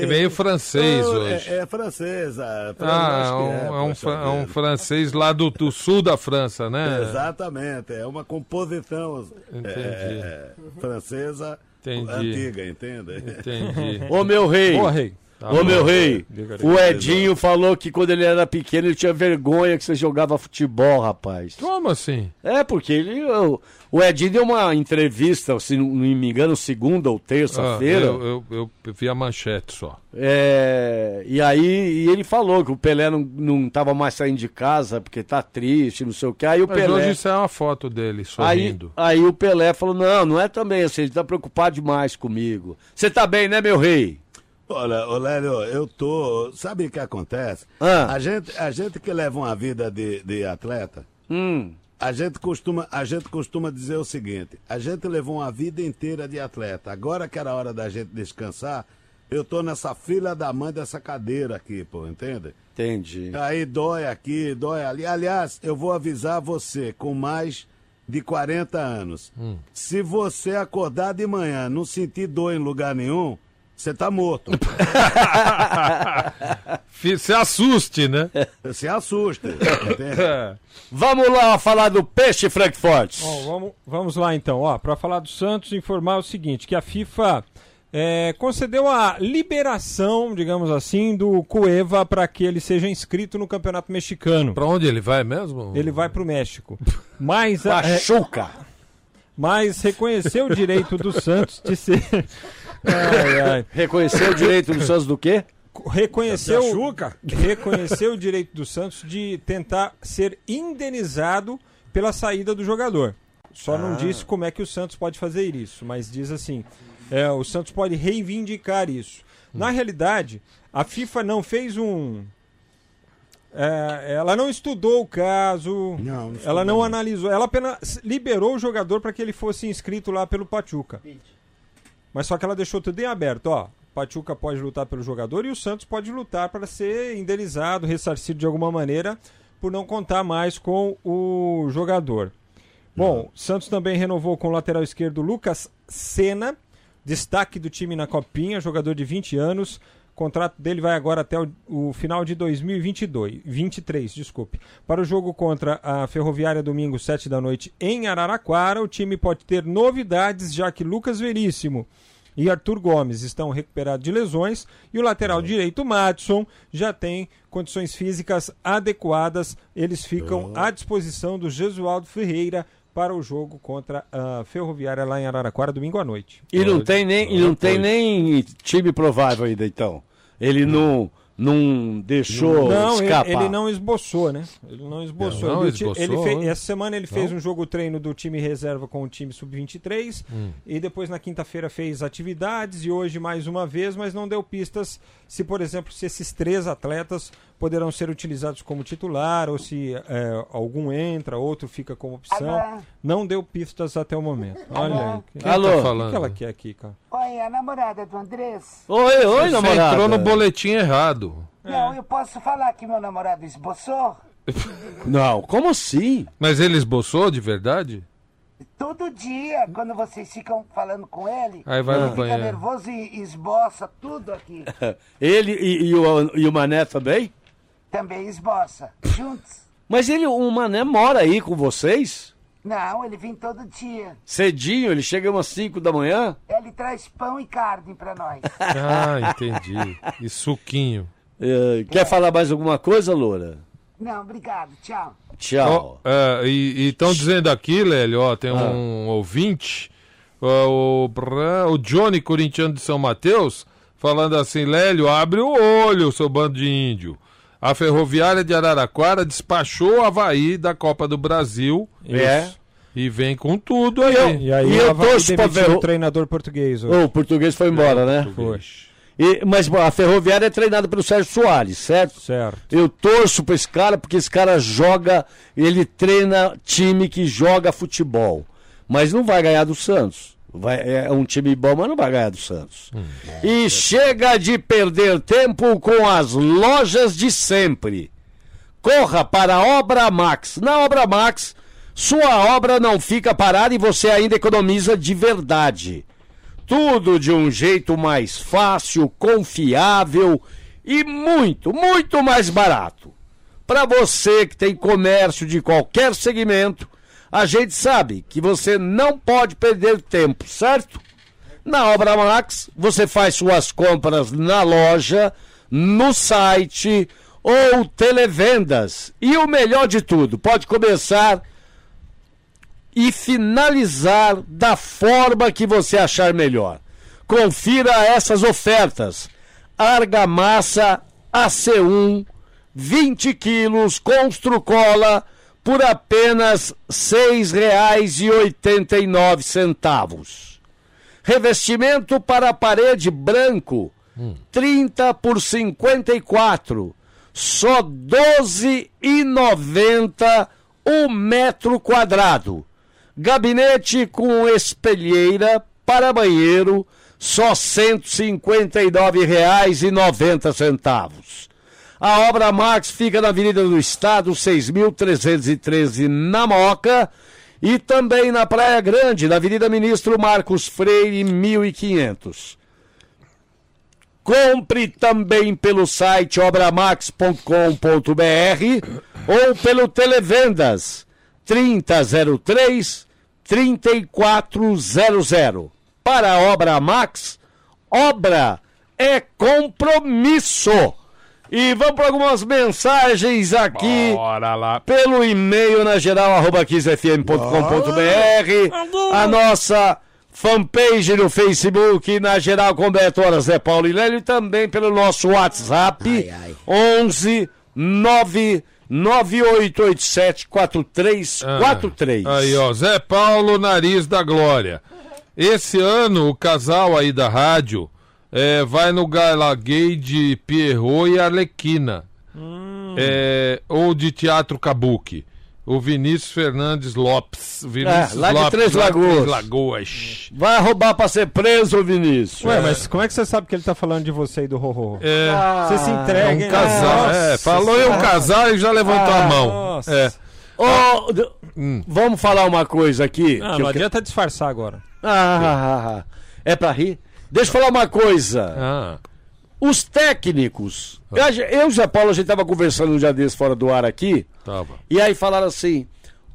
É meio francês Oh, hoje. É, é francesa. Ah, é um, é um é um vida. francês lá do, do sul da França, né? Exatamente, é uma composição Entendi. é, francesa Entendi. antiga, entende? Entendi. Ô, meu rei! Boa, rei. Tá Ô, bom. meu rei! Diga aí. O Edinho falou que quando ele era pequeno ele tinha vergonha que você jogava futebol, rapaz. Como assim? É, porque ele. O, o Edinho deu uma entrevista, se não me engano, segunda ou Ah, terça-feira. eu, eu, eu vi a manchete só. É, e aí e ele falou que o Pelé não, não tava mais saindo de casa porque tá triste, não sei o que. Aí o Mas Pelé. hoje isso é uma foto dele Aí, sorrindo. aí o Pelé falou: não, não é também assim, ele tá preocupado demais comigo. Você tá bem, né, meu rei? Olha, ô Lélio, eu tô. Sabe o que acontece? Ah. A, gente, a gente que leva uma vida de, de atleta, Hum. a gente, costuma, a gente costuma dizer o seguinte: a gente levou uma vida inteira de atleta. Agora que era a hora da gente descansar, eu tô nessa fila da mãe dessa cadeira aqui, pô, entende? Entendi. Aí dói aqui, dói ali. Aliás, eu vou avisar você com mais de 40 anos. Se você acordar de manhã não sentir dor em lugar nenhum, você tá morto. Se assuste, né? Se assusta. entende? Vamos lá falar do peixe Frankfurt. Bom, vamos, vamos lá então. Ó, para falar do Santos, informar o seguinte: que a FIFA é, concedeu a liberação, digamos assim, do Cueva para que ele seja inscrito no Campeonato Mexicano. Pra onde ele vai mesmo? Ele vai para o México. Mas, a- é, Pachuca. mas reconheceu o direito do Santos de ser. Ai, ai. Reconheceu o direito dos Santos do quê? reconheceu, reconheceu o direito do Santos de tentar ser indenizado pela saída do jogador. Só não disse como é que o Santos pode fazer isso, mas diz assim: é, o Santos pode reivindicar isso. Na realidade, a FIFA não fez um. é, ela não estudou o caso, Não, não ela não analisou, ela apenas liberou o jogador para que ele fosse inscrito lá pelo Pachuca. Mas só que ela deixou tudo em aberto, ó. Pachuca pode lutar pelo jogador e o Santos pode lutar para ser indenizado, ressarcido de alguma maneira por não contar mais com o jogador. Bom, Santos também renovou com o lateral esquerdo Lucas Senna, destaque do time na Copinha, jogador de 20 anos. O contrato dele vai agora até o, o final de 2022, 23, desculpe. Para o jogo contra a Ferroviária domingo 7 da noite em Araraquara, o time pode ter novidades, já que Lucas Veríssimo e Arthur Gomes estão recuperados de lesões e o lateral direito Madison já tem condições físicas adequadas. Eles ficam à disposição do Jesualdo Ferreira para o jogo contra a Ferroviária lá em Araraquara domingo à noite. E não tem nem, e não tem nem time provável ainda, então. Ele não, não deixou Não, ele, escapar. ele não esboçou, né? Ele não esboçou. Não, Ele- esboçou, ele fez- essa semana ele fez um jogo treino do time reserva com o time sub-23 Hum. e depois na quinta-feira fez atividades e hoje mais uma vez, mas não deu pistas se, por exemplo, se esses três atletas poderão ser utilizados como titular ou se é, algum entra, outro fica como opção. Alô? Não deu pistas até o momento. Olha aí. Quem Alô? tá Alô? falando? O que ela quer aqui, cara? Oi, a namorada do Andrés? Oi, oi, Você namorada. entrou no boletim errado. Não, eu posso falar que meu namorado esboçou? Não, como assim? Mas ele esboçou de verdade? Todo dia, quando vocês ficam falando com ele, Aí vai ele no fica banheiro. nervoso e esboça tudo aqui. Ele e, e o, e o Mané também? Também esboça. Juntos. Mas ele, o Mané mora aí com vocês? Não, ele vem todo dia. Cedinho, ele chega umas 5 da manhã? Ele traz pão e carne pra nós. Ah, entendi. E suquinho. Eh, quer falar mais alguma coisa, Loura? Não, obrigado. Tchau. Tchau. Ó, é, e estão dizendo aqui, Lélio, ó, tem um ouvinte, ó, o, Bra- o Johnny Corintiano de São Mateus, falando assim, Lélio, abre o olho, seu bando de índio. A Ferroviária de Araraquara despachou o Havaí da Copa do Brasil. É. E vem com tudo aí. E aí E eu ela vai torço pra demitir ver- o treinador português. hoje. O português foi embora, né? Foi. E- mas bom, a Ferroviária é treinada pelo Sérgio Soares, certo? Certo. Eu torço pra esse cara porque esse cara joga, ele treina time que joga futebol. Mas não vai ganhar do Santos. Vai, é um time bom, mas não vai ganhar do Santos. E chega de perder tempo com as lojas de sempre. Corra para a Obra Max. Na Obra Max, sua obra não fica parada e você ainda economiza de verdade. Tudo de um jeito mais fácil, confiável e muito, muito mais barato. Para você que tem comércio de qualquer segmento, a gente sabe que você não pode perder tempo, certo? Na Obra Max, você faz suas compras na loja, no site ou televendas. E o melhor de tudo, pode começar e finalizar da forma que você achar melhor. Confira essas ofertas. Argamassa AC1, 20 quilos, Construcola, por apenas R$ 6,89. Revestimento para parede branco, 30 por 54, só R$ 12,90 um metro quadrado. Gabinete com espelheira para banheiro, só R$ 159,90. A obra Max fica na Avenida do Estado, 6.313, na Moca. E também na Praia Grande, na Avenida Ministro Marcos Freire, 1500. Compre também pelo site obramax.com.br ou pelo Televendas 3003 3400. Para a Obra Max, obra é compromisso. E vamos para algumas mensagens aqui Bora lá. pelo e-mail na geral arroba kissfm.com.br a nossa fanpage no Facebook na geral com Beto Horas Zé Paulo e Lélio e também pelo nosso WhatsApp 11 9 9887 4343 Aí, ó, Zé Paulo, nariz da glória. Esse ano, o casal aí da rádio é, vai no gala gay de Pierrot e Arlequina. É, ou de Teatro Kabuki. O Vinícius Fernandes Lopes. Vinícius É, lá de Lopes, Três lá de Lagoas. Três Lagoas. vai roubar pra ser preso Vinícius Ué, mas como é que você sabe que ele tá falando de você e do Rorô? É, Você se é entrega, um hein? casal. É, falou em um casal e já levantou a mão. Nossa. É. Ô, d- vamos falar uma coisa aqui Ah, que não eu que- adianta disfarçar agora. Ah, ah, ah, é pra rir? Deixa eu falar uma coisa. Ah, Os técnicos. Eu, eu e o Zé Paulo, a gente tava conversando um dia desse fora do ar aqui. tava. E aí falaram assim: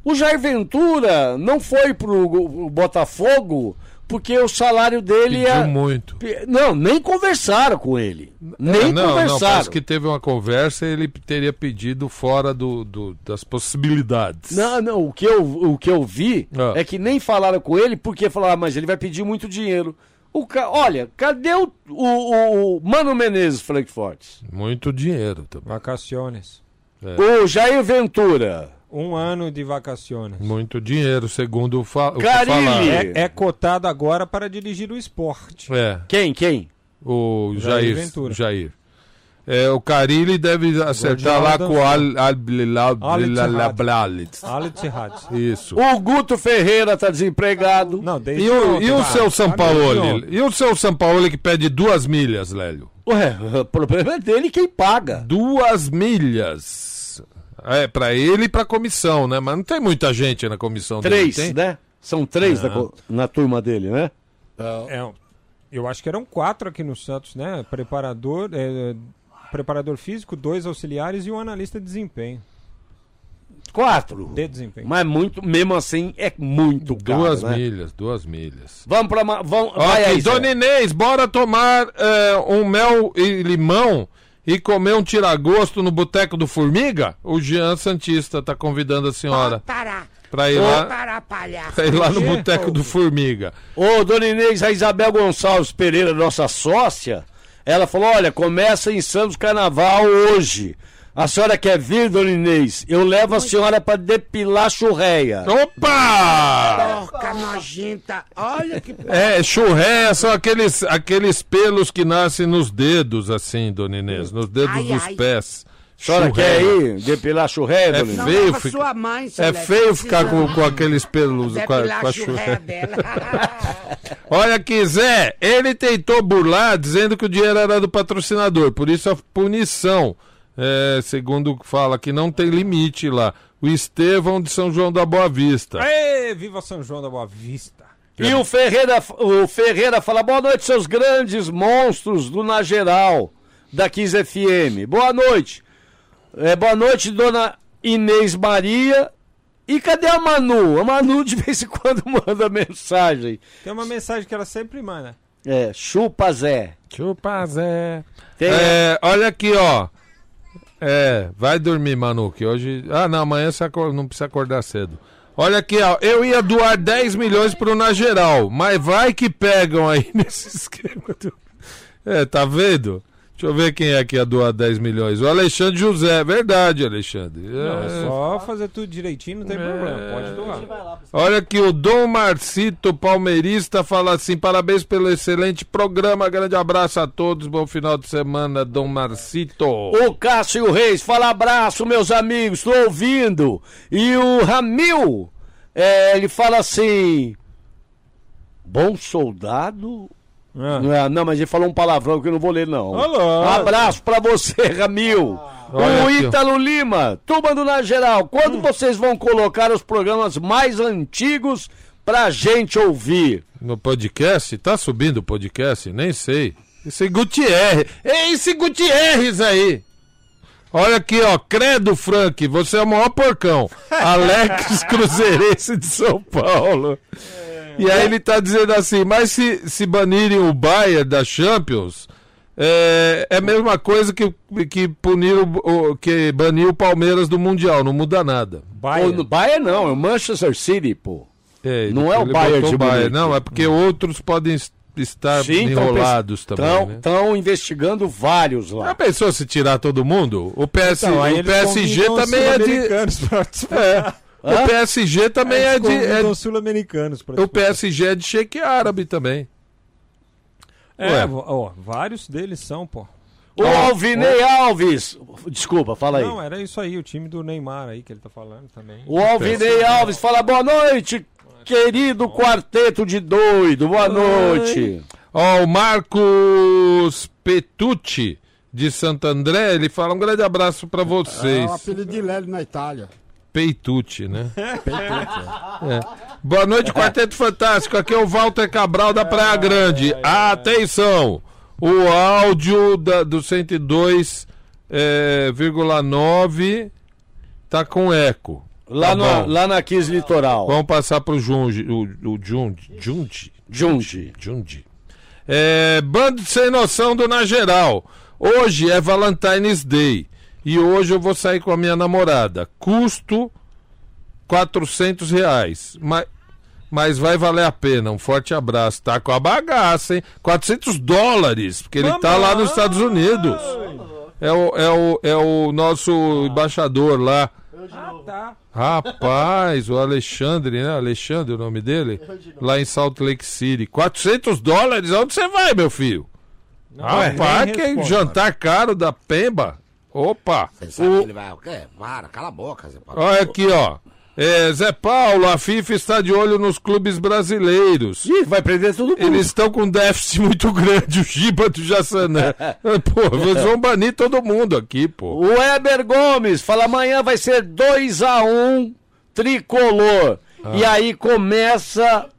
o Jair Ventura não foi pro Go- Botafogo porque o salário dele Pediu é. muito. Não, nem conversaram com ele. Nem É, não, não, conversaram. parece que teve uma conversa e ele teria pedido fora do, do- das possibilidades. Não, não, o que eu, o que eu vi Ah. é que nem falaram com ele porque falaram, ah, mas ele vai pedir muito dinheiro. O ca... Olha, cadê o, o, o Mano Menezes Frankfurt? Muito dinheiro também. Vacaciones. O Jair Ventura. Um ano de vacaciones. Muito dinheiro, segundo o, fa Carilli. É, é cotado agora para dirigir o esporte. É, Quem, quem? o Jair Jair, Ventura. Jair. É, o Carilli deve acertar lá com o Al, Al, Al-Ittihad. Al-Ittihad. Isso. O Guto Ferreira tá desempregado. Não, desde E o, ontem, e o seu São Ah, Paulo? desde ontem. E o seu São Paulo que pede duas milhas, Lélio? Ué, o problema é dele quem paga. Duas milhas. É, pra ele e pra comissão, né? Mas não tem muita gente na comissão Três, dele, tem? né? São três na, co- na turma dele, né? É, eu acho que eram quatro aqui no Santos, né? Preparador, é, preparador físico, dois auxiliares e um analista de desempenho. Quatro. De desempenho. Mas muito, mesmo assim, é muito caro, Duas né? milhas, duas milhas. Vamos pra... ma- Vamos, vai Ok, aí, Zé. Dona Inês, bora tomar é, um mel e limão e comer um tiragosto no Boteco do Formiga? O Jean Santista tá convidando a senhora Parar. pra ir lá, Parar, palhaço. pra ir lá no Boteco do Formiga. Ô, dona Inês, a Isabel Gonçalves Pereira, nossa sócia, ela falou: olha, começa em Santos Carnaval hoje. A senhora quer vir, dona Inês? Eu levo a senhora pra depilar churreia. Opa! Porca nojenta. Olha que É, churré são aqueles, aqueles pelos que nascem nos dedos, assim, Dona Inês, nos dedos Ai, dos ai. pés. Senhora Churré. quer ir depilar churreia, É? Não feio leva fica- sua mãe, É feio ficar com, precisa com aqueles pelos com a, depilar com a churré. dela. Olha aqui, Zé, ele tentou burlar dizendo que o dinheiro era do patrocinador, por isso a punição, é, segundo fala, que não tem limite lá. O Estevão de São João da Boa Vista. Ê, viva São João da Boa Vista. E o Ferreira, o Ferreira fala: boa noite, seus grandes monstros do Na Geral, da 15 FM. Boa noite. É, boa noite, dona Inês Maria. E cadê a Manu? A Manu de vez em quando manda mensagem. Tem uma mensagem que ela sempre manda. É, chupa Zé. Chupa, Zé. Tem- É, olha aqui, ó. É, vai dormir, Manu, que hoje. Ah, não, amanhã você acor- não precisa acordar cedo. Olha aqui, ó. Eu ia doar 10 milhões pro Na Geral, mas vai que pegam aí nesse esquema. Do... É, tá vendo? Deixa eu ver quem é que ia doar 10 milhões. O Alexandre José, verdade, Alexandre. Não, é É. só fazer tudo direitinho, não tem problema. Pode doar. Olha aqui, o Dom Marcito, palmeirista, fala assim: parabéns pelo excelente programa. Grande abraço a todos. Bom final de semana, Dom Marcito. O Cássio Reis fala abraço, meus amigos, estou ouvindo. E o Ramil, é, ele fala assim: bom soldado. Ah. Não, é, não, mas ele falou um palavrão que eu não vou ler, não. Olá. Abraço pra você, Ramil. Olha o. Ítalo Lima, turma do Na Geral, quando Hum. vocês vão colocar os programas mais antigos pra gente ouvir? No podcast? Tá subindo o podcast? Nem sei. Esse Gutierrez. É esse Gutierrez aí. Olha aqui, ó. Credo, Frank. Você é o maior porcão. Alex Cruzeirense de São Paulo. E aí ele tá dizendo assim, mas se, se banirem o Bayern da Champions, é, é a mesma coisa que, que punir o, o- que banir o Palmeiras do Mundial, não muda nada. Ou no Bayern não, é o Manchester City, pô. É, Não é o Bayern de Munique. Não, é porque outros podem es- estar enrolados também. né? Estão investigando vários lá. Já pensou se tirar todo mundo? O, PS, Então, o PSG também é de. pra participar. É, o PSG também é Eles de. é- sul-americanos o PSG é de Sheik árabe também. É, Ué. ó, vários deles são, pô. O Alvinei Alves. Desculpa, fala aí. Não, era isso aí, o time do Neymar aí que ele tá falando também. O Alvinei Alves fala boa noite, querido quarteto de doido. Boa noite. Ó, o Marcos Petucci, de Santo André, ele fala um grande abraço pra É vocês. o apelido de Lélio na Itália. Peitucci, né? É. Boa noite, Quarteto Fantástico. Aqui é o Walter Cabral da Praia Grande. Atenção! O áudio da, do 102,9 tá com eco. Lá, Tá no, lá na 15 Litoral. Vamos passar pro Junge. O, o Junge. Junge. Junge. Junge. É, bando sem noção do Na Geral. Hoje é Valentine's Day. E hoje eu vou sair com a minha namorada. Custo 400 reais. Mas, mas vai valer a pena. Um forte abraço. Tá com a bagaça, hein? 400 dólares. Porque ele tá lá nos Estados Unidos. É o, é o, é o nosso embaixador lá. Ah, tá. Rapaz, o Alexandre, né? Alexandre, o nome dele? Lá em Salt Lake City. 400 dólares? Onde você vai, meu filho? Rapaz, que responde. jantar caro da Pemba. Opa! Você sabe O- que ele vai. O quê? Para, cala a boca, Zé Paulo. Olha aqui, ó. É, Zé Paulo, a FIFA está de olho nos clubes brasileiros. Ih, vai prender todo mundo. Eles estão com um déficit muito grande, o Giba do Jassanã. pô, eles vão banir todo mundo aqui, pô. O Weber Gomes fala amanhã vai ser 2 a 1 tricolor. Ah. E aí começa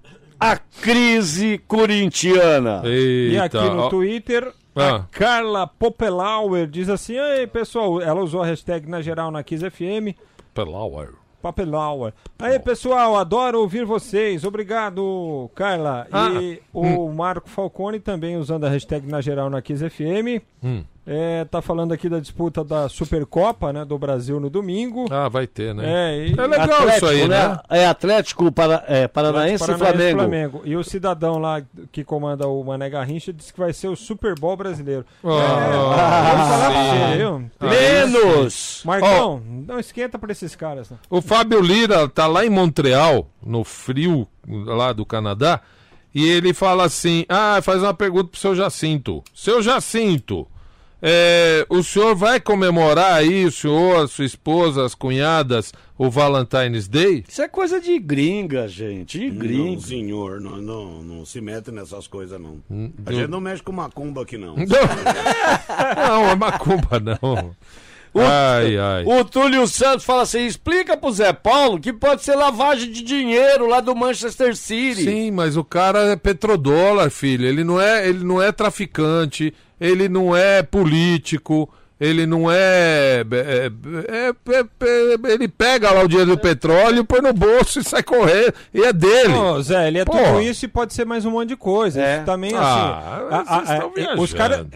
a crise corintiana. E aqui Eita, no. Twitter, Ah. a Carla Popelauer diz assim: Ei, pessoal, ela usou a hashtag na geral na Kiss FM. Pelauer. Papelauer. Aí, pessoal, adoro ouvir vocês. Obrigado, Carla. E o Marco Falcone também usando a hashtag na geral na Kiss FM. Hum. É, tá falando aqui da disputa da Supercopa, né, do Brasil no domingo. Ah, vai ter, né? É, e- É legal Atlético, isso aí, né? É Atlético para, é, Paranaense, Paranaense e Flamengo. E o cidadão lá que comanda o Mané Garrincha disse que vai ser o Super Bowl brasileiro. Ah, É, falar pra você, viu? Menos! Marcão, não esquenta pra esses caras. Né? O Fábio Lira tá lá em Montreal, no frio lá do Canadá, e ele fala assim: ah, faz uma pergunta pro seu Jacinto. Seu Jacinto, é, o senhor vai comemorar aí, o senhor, a sua esposa, as cunhadas, o Valentine's Day? Isso é coisa de gringa, gente. De Não, gringa. senhor, não, não, não se mete nessas coisas, não. A Hum, eu- gente não mexe com macumba aqui, não. Não, não é macumba, não. Ai, ai. O Túlio Santos fala assim: explica pro Zé Paulo que pode ser lavagem de dinheiro lá do Manchester City. Sim, mas o cara é petrodólar, filho. Ele não é, ele não é traficante, ele não é político, ele não é, é- é- é- é- ele pega lá o dinheiro do petróleo, põe no bolso e sai correndo. E é dele. Ô, Zé, ele é Porra. tudo isso e pode ser mais um monte de coisa. É. Isso também, assim. ah, a- a- viajando, os caras.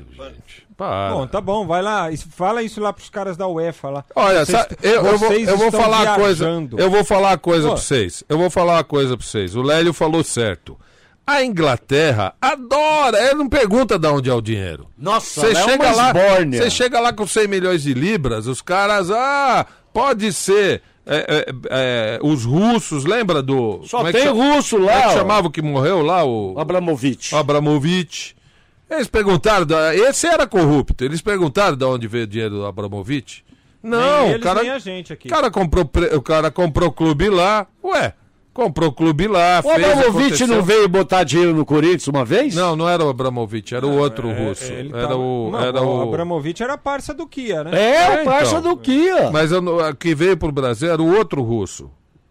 Para. Bom, tá bom, vai lá. Fala isso lá pros caras da UEFA lá. Olha, Vocês- eu, eu vou, eu vou falar uma coisa. viajando. Eu vou falar uma coisa Pô. pra vocês. Eu vou falar uma coisa pra vocês. O Lélio falou certo. A Inglaterra adora, ele não pergunta de onde é o dinheiro. Nossa, Você é chega uma lá, você chega lá com 100 milhões de libras, os caras, ah, pode ser é, é, é, os russos, lembra do Só como é que tem russo Como é lá. que ó. chamava o que morreu lá o Abramovich. Abramovich? Eles perguntaram, esse era corrupto. Eles perguntaram de onde veio o dinheiro do Abramovich? Não, nem o cara, nem a gente aqui. o cara comprou, o cara comprou clube lá. Ué, comprou clube lá, O fez Abramovich aconteceu. não veio botar dinheiro no Corinthians uma vez? Não, não era o Abramovich, era o outro russo. Ele Era tava- o, Não, era o... Abramovich era parça do Kia, né? É, É, o parça então. do Kia. Mas eu não- a que veio pro Brasil era o outro russo.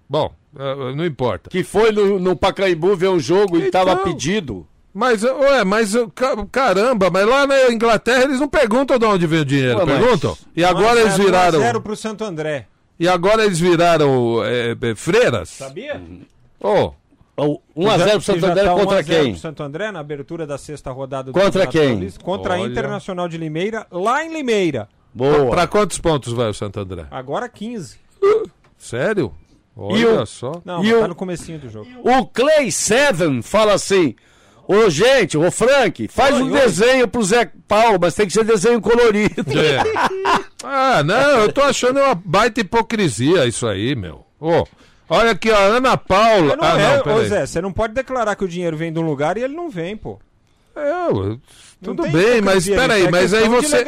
Bom, é, não importa. Que foi no, no Pacaembu ver o jogo e Então. tava pedido. Mas, ué, mas caramba, mas lá na Inglaterra eles não perguntam de onde vem o dinheiro, mas- perguntam? E agora eles viraram. 0 pro Santo André. E agora eles viraram é, é, freiras? Sabia? Oh, O 1x0 pro Santo André tá contra 1 a 0 quem? pro Santo André na abertura da sexta rodada do Contra Campeonato quem? Paulista, Contra a Olha. Internacional de Limeira, lá em Limeira. Boa. pra quantos pontos vai o Santo André? Agora 15. Sério? Olha o- só. Não, E o- tá no comecinho do jogo. O Clay Seven fala assim: Ô gente, ô Frank, faz Oi, um oi. desenho pro Zé Paulo, mas tem que ser desenho colorido. É. Ah, não, eu tô achando uma baita hipocrisia isso aí, meu. Ô, olha aqui, ó, Ana Paula. Não ah, é, não, ô. Zé, você não pode declarar que o dinheiro vem de um lugar e ele não vem, pô. É, tudo bem, mas peraí, é mas aí você.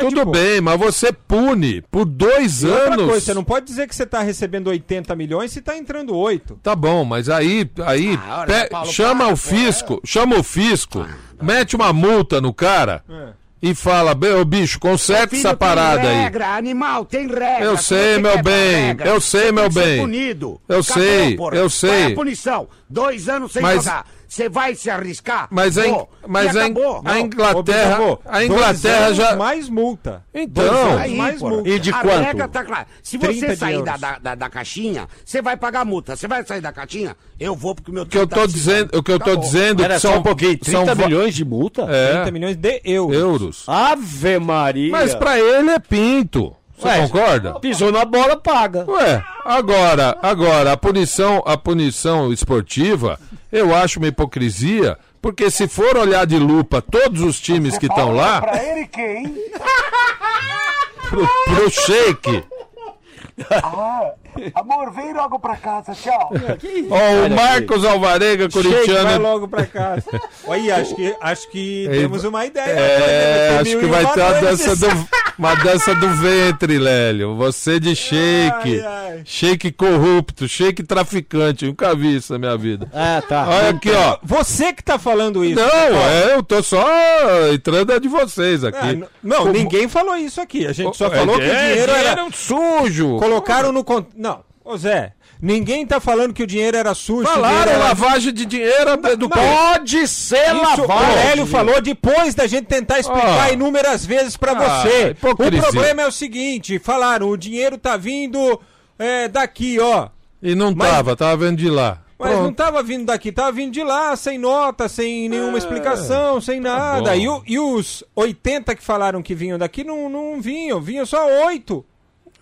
Tudo pô. bem, mas você pune por dois E outra anos. coisa, você não pode dizer que você tá recebendo 80 milhões se tá entrando 8. Tá bom, mas aí, aí Ah, olha, pe- Paulo, chama para, o fisco, chama o fisco, mete uma multa no cara e fala, "Bê, ô bicho, conserta Filho, essa parada tem aí. regra, animal, tem regra. Eu Se sei, meu bem, regra, eu sei, meu bem. punido. Eu sei, porra. eu sei. Qual é a punição? Dois anos sem Mas- jogar. Você vai se arriscar? Mas, a, In- mas a, In- a Não. Inglaterra, Ô, a dois Inglaterra anos já. mais multa. Então, Dois anos Aí, mais porra. multa. E de a quanto? regra tá clara. Se 30 você sair da, da, da, da caixinha, você vai pagar multa. Você vai sair da caixinha, eu vou porque o meu o que eu tempo tô tá dizendo, o que eu tô dizendo Era são um pouquinho, 30 são milhões de multa? 30 é, milhões de euros. euros. Ave Maria. Mas pra ele é pinto. Você Ué, concorda? Pisou na bola, paga. Ué, agora, agora a punição, a punição esportiva, eu acho uma hipocrisia, porque se for olhar de lupa todos os times que estão lá, Pra ele quem? pro, pro Sheik, Amor, vem logo pra casa, tchau. Ó, o Marcos Alvarenga, Shake, vai corintiano. logo pra casa. Olha, acho que, acho que Ei, temos uma ideia. É, acho que vai ter uma dança, do, uma dança do ventre, Lélio. Você de shake. Ai, ai. Shake corrupto, shake traficante. Nunca vi isso na minha vida. Ah, tá. Olha aqui, ó. Você que tá falando isso. Não, é, eu tô só entrando a de vocês Ah, aqui. n- não, Como- ninguém falou isso aqui. A gente só É, falou que o é, dinheiro era. sujo. Colocaram no. Não, ô Zé, ninguém tá falando que o dinheiro era sujo. o Falaram era- lavagem de dinheiro do Pode ser Isso, o lavagem. Hélio falou depois da gente tentar explicar Ah. inúmeras vezes pra Ah, você. hipocrisia. O problema é o seguinte: falaram, o dinheiro tá vindo é, daqui, ó. E não Mas- tava, tava vendo de lá. Mas não Pronto. tava vindo daqui, tava vindo de lá, sem nota, sem nenhuma explicação, sem nada. e, o- e os 80 que falaram que vinham daqui não, não vinham, vinham só 8.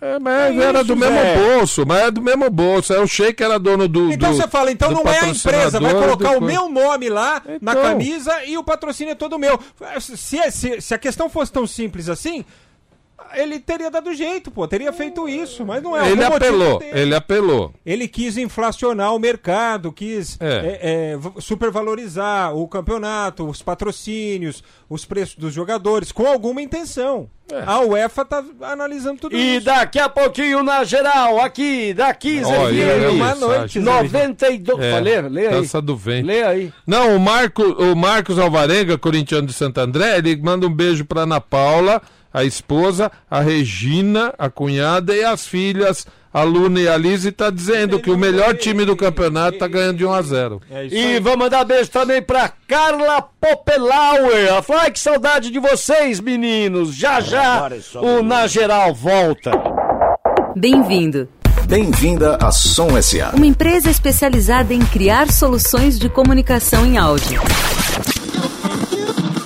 É, mas É era isso, do mesmo Zé. bolso, mas é do mesmo bolso. É o Sheik era dono do. Então do- você fala, então não é a empresa, vai colocar do o meu nome lá na Então. camisa e o patrocínio é todo meu. Se, se, se a questão fosse tão simples assim, ele teria dado jeito, pô, teria feito isso, mas não é. Ele apelou, ele apelou. Ele quis inflacionar o mercado, quis É. é, é, supervalorizar o campeonato, os patrocínios, os preços dos jogadores, com alguma intenção. É. A UEFA tá analisando tudo E isso. daqui a pouquinho na geral, aqui, daqui, Zé Olha, Vieira. é uma isso, noite, acho. Zé. 92. É, Lê, lê aí. Dança do vento. Lê aí. Não, o, Marco, o Marcos Alvarenga, corintiano de Santo André, ele manda um beijo pra Ana Paula, a esposa, a Regina, a cunhada e as filhas, a Luna e a Liz, e tá dizendo que o melhor time do campeonato tá ganhando de 1 a 0 É E vamos mandar beijo também pra Carla Popelauer. Ela ai que saudade de vocês, meninos. Já já o Na Geral volta. Bem-vindo. Bem-vinda à Som SA. Uma empresa especializada em criar soluções de comunicação em áudio.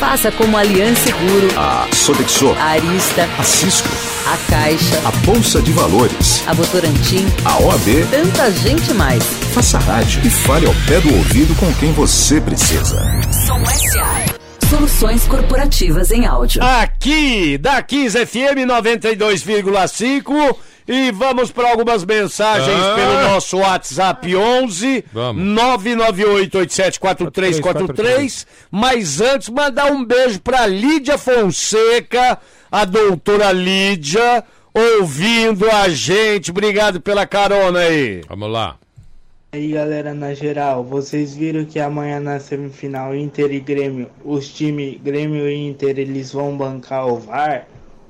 Faça como Aliança Seguro, A Sodexo, a Arista, a Cisco, a Caixa, a Bolsa de Valores, a Votorantim, a OAB. tanta gente mais. Faça rádio e fale ao pé do ouvido com quem você precisa. Som SA. Soluções corporativas em áudio. Aqui, da 15 FM 92,5. E vamos para algumas mensagens Ah. pelo nosso WhatsApp 11 Vamos. 998874343. Mas antes, mandar um beijo para Lídia Fonseca, a doutora Lídia, ouvindo a gente. Obrigado pela carona aí. Vamos lá. aí galera, na geral, vocês viram que amanhã na semifinal Inter e Grêmio, os times Grêmio e Inter, eles vão bancar o VAR?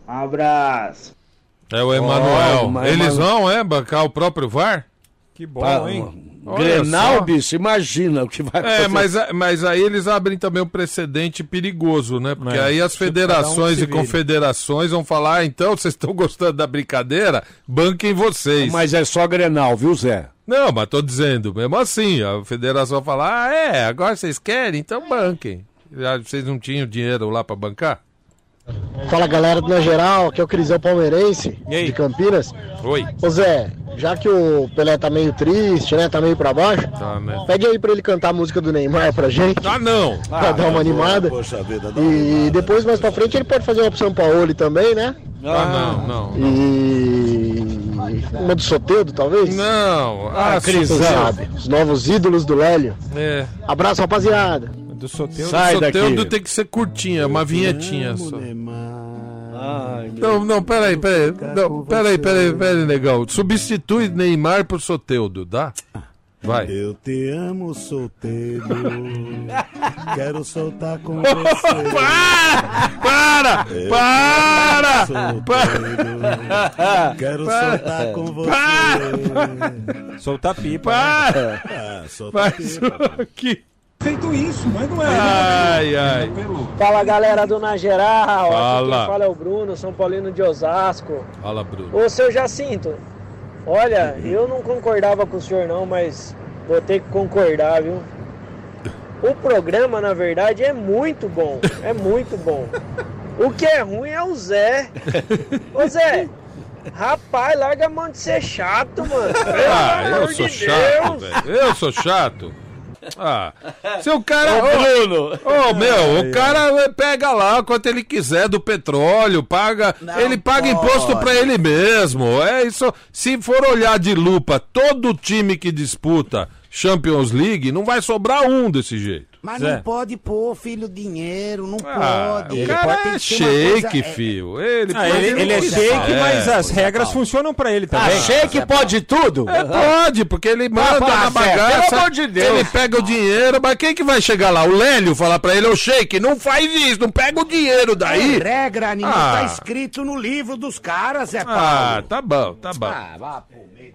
Um abraço. É o Emanuel. mas Eles vão, é, bancar o próprio VAR? Que bom, Ah, hein? Grenal, bicho, imagina o que vai acontecer. É, mas, mas aí eles abrem também um precedente perigoso, né? Porque É, aí as um federações se e confederações vão falar, ah, então, vocês estão gostando da brincadeira? Banquem vocês. Mas é só Grenal, viu, Zé? Não, mas tô dizendo, mesmo assim, a federação fala, ah, é, agora vocês querem, então banquem. Já Vocês não tinham dinheiro lá pra bancar? Fala galera do Na Geral, aqui é o Crisão Palmeirense, E aí? de Campinas. Oi. Ô Zé, já que o Pelé tá meio triste, né? Tá meio pra baixo, Tá, né? pede aí pra ele cantar a música do Neymar pra gente, Ah, não! pra dar uma animada. Poxa vida, dá E depois, mais pra frente, ele pode fazer uma pro São Paulo também, né? Ah, não, não. E uma do Soteudo, talvez? Não, Ah, ah, Crisão. sabe? Os novos ídolos do Lélio. é. Abraço, rapaziada. Do Soteudo. Sai O daqui. Soteudo tem que ser curtinha, uma vinhetinha só. Ai, Não, não, peraí, peraí. Não, peraí, peraí, peraí, negão. Substitui Neymar por Soteudo, dá? Vai. Eu te amo solteiro. Quero soltar com você. Para! Para! Solteiro. Quero Para. soltar com você. Soltar pipa. Para! Ah, solta Faz pipa. aqui. Feito isso, mas não é. Ai, ai. Fala galera do Na Geral, aqui Fala. quem fala é o Bruno, São Paulino de Osasco. Fala, Bruno. Ô seu Jacinto, olha, eu não concordava com o senhor não, mas vou ter que concordar, viu? O programa, na verdade, é muito bom, é muito bom. O que é ruim é o Zé. Ô Zé, rapaz, larga a mão de ser chato, mano. Pelo Ah, eu sou de chato, Deus. velho. Eu sou chato. Ah, se o cara. Ô, Bruno. Ô, meu, o cara pega lá quanto ele quiser do petróleo, paga. ele paga imposto pra ele mesmo. É isso. Se for olhar de lupa todo time que disputa Champions League, não vai sobrar um desse jeito. Mas Zé. não pode pôr, filho, dinheiro, não Ah, pode. o cara Tem é uma coisa- shake, filho. Ele, Ah, pode ele, que ele é shake, mas É, as regras funcionam pra ele também. Ah, shake pode tudo? É, pode, porque ele manda pá, na bagaça. pelo amor de Deus. Ele pega o dinheiro, mas quem que vai chegar lá? O Lélio falar pra ele, ô Sheik, não faz isso, não pega o dinheiro daí. É regra, animal, Ah. tá escrito no livro dos caras, Zé Paulo. Ah, tá bom, tá bom. Ah, vá pro meio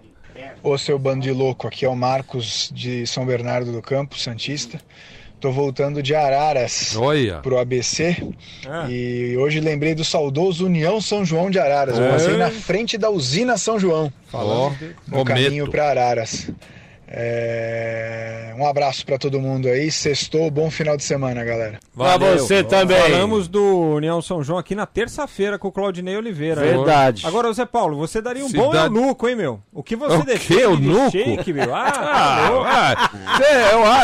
Ô seu bando de louco, aqui é o Marcos de São Bernardo do Campo, Santista. Tô voltando de Araras Olha. pro ABC Ah. e hoje lembrei do saudoso União São João de Araras. Eu É. passei na frente da usina São João, Ó, no caminho para Araras. É, Um abraço pra todo mundo aí, sextou, bom final de semana, galera. Pra você também. Falamos do União São João aqui na terça-feira com o Claudinei Oliveira. né? Verdade. Agora, Zé Paulo, você daria um bom Cidade- eunuco, hein, meu? O que você O defende quê, de eunuco? shake, meu? Ah, Ah, ah,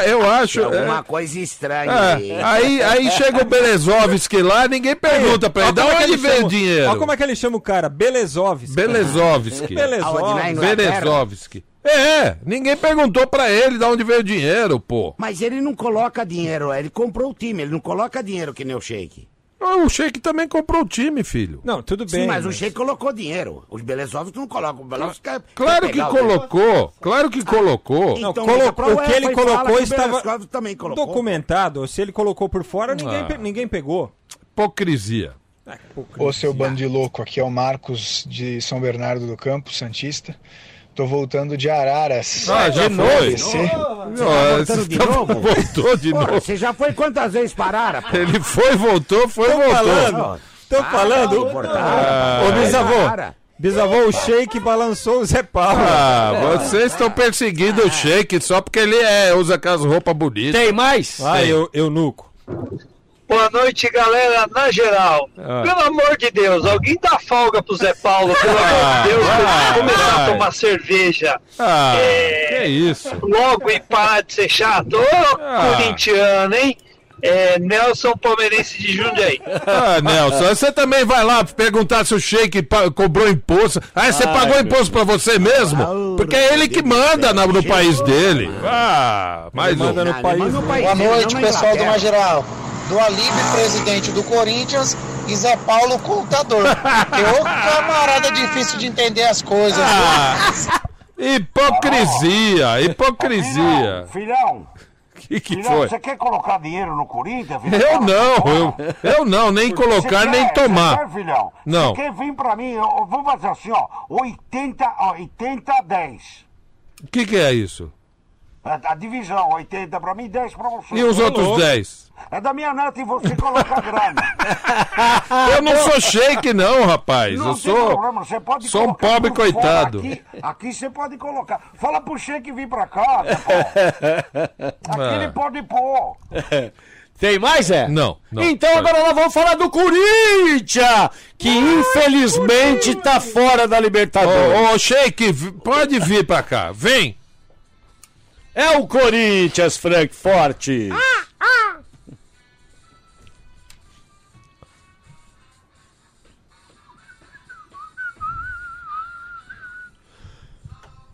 é, eu, eu acho. Tem alguma é, coisa estranha é, aí. aí, chega o Belezovski lá, ninguém pergunta pra ele, da é que onde ele veio chama- o dinheiro? Olha como é que ele chama o cara, Belezovski. Belezovski. Inglaterra? Belezovski. É, ninguém perguntou pra ele de onde veio o dinheiro, pô. Mas ele não coloca dinheiro, ele comprou o time, ele não coloca dinheiro que nem o Sheik. Ah, O Sheik também comprou o time, filho. Não, tudo Sim, bem. mas o Sheik colocou dinheiro. Os Belezovski não colocam. O Belezovski quer- Claro quer que colocou, claro que colocou. Não, Então, o que ele colocou que estava também colocou. documentado. Se ele colocou por fora, ninguém, Ah. pe- ninguém pegou. Hipocrisia. Ô seu bando de louco, aqui é o Marcos de São Bernardo do Campo, Santista. Tô voltando de Araras. Ah, já pro foi? ABC. Você tá voltando de novo? Voltou de novo. Você já foi quantas vezes parar, pô? Ele foi, voltou, foi, Tô voltou. falando. Tô Ah, falando. Ah, Ô, bisavô. Para. Bisavô, o shake balançou o Zé Paulo. Ah, vocês estão perseguindo o Sheik só porque ele é, usa aquelas roupas bonitas. Tem mais? Vai, eu, eunuco. Boa noite, galera, na geral. Ah. Pelo amor de Deus, alguém dá folga pro Zé Paulo, pelo amor Ah, de Deus, pra vai, ele começar vai. a tomar cerveja Ah, É. que isso. logo e parar de ser chato. Ô, Ah. corintiano, hein? É, Nelson Palmeirense de Jundiaí. Ah, Nelson, você também vai lá perguntar se o Sheik cobrou imposto. Ah, você Ai, pagou imposto pra você mesmo? Porque é ele que manda na- no país dele. Ah, mais um. Manda no país. Boa noite, pessoal do Mageral. Do Alibe, presidente do Corinthians, e Zé Paulo, contador. Que ô camarada difícil de entender as coisas. Ah, hipocrisia, hipocrisia. Filhão, Que que filhão, foi? você quer colocar dinheiro no Corinthians? filhão? Eu não, eu, eu não, nem colocar, Você nem quer- tomar. Quer, filhão? Não. Você quer vir pra mim? Eu, eu vou fazer assim, ó. 80, ó, 80, 10. O que que é isso? A, a divisão, 80 pra mim, 10 pra você. E os outros 10? É da minha neta e você coloca a grana. Eu não sou shake não, rapaz. Não Eu tem sou problema, você pode sou um pobre coitado. Aqui, aqui você pode colocar. Fala pro Sheik vir pra cá. né. Aqui ele pode pôr. Tem mais, é? Não, não. Então agora nós vamos falar do Corinthians, que infelizmente tá fora da Libertadores. Ô, Sheik, v- pode vir pra cá. Vem. É o Corinthians, Frankfurt.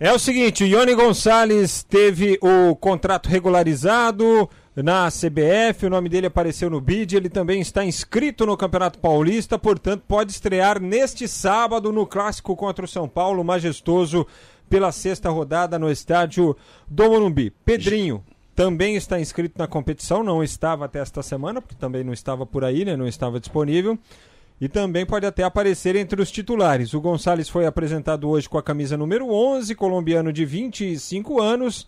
É o seguinte, o Ione Gonçalves teve o contrato regularizado na CBF, o nome dele apareceu no BID, ele também está inscrito no Campeonato Paulista, portanto pode estrear neste sábado no Clássico contra o São Paulo, majestoso, pela sexta rodada no estádio do Morumbi. Pedrinho também está inscrito na competição, não estava até esta semana, porque também não estava por aí, né? não estava disponível. E também pode até aparecer entre os titulares. O Gonçalves foi apresentado hoje com a camisa número 11, colombiano de 25 anos,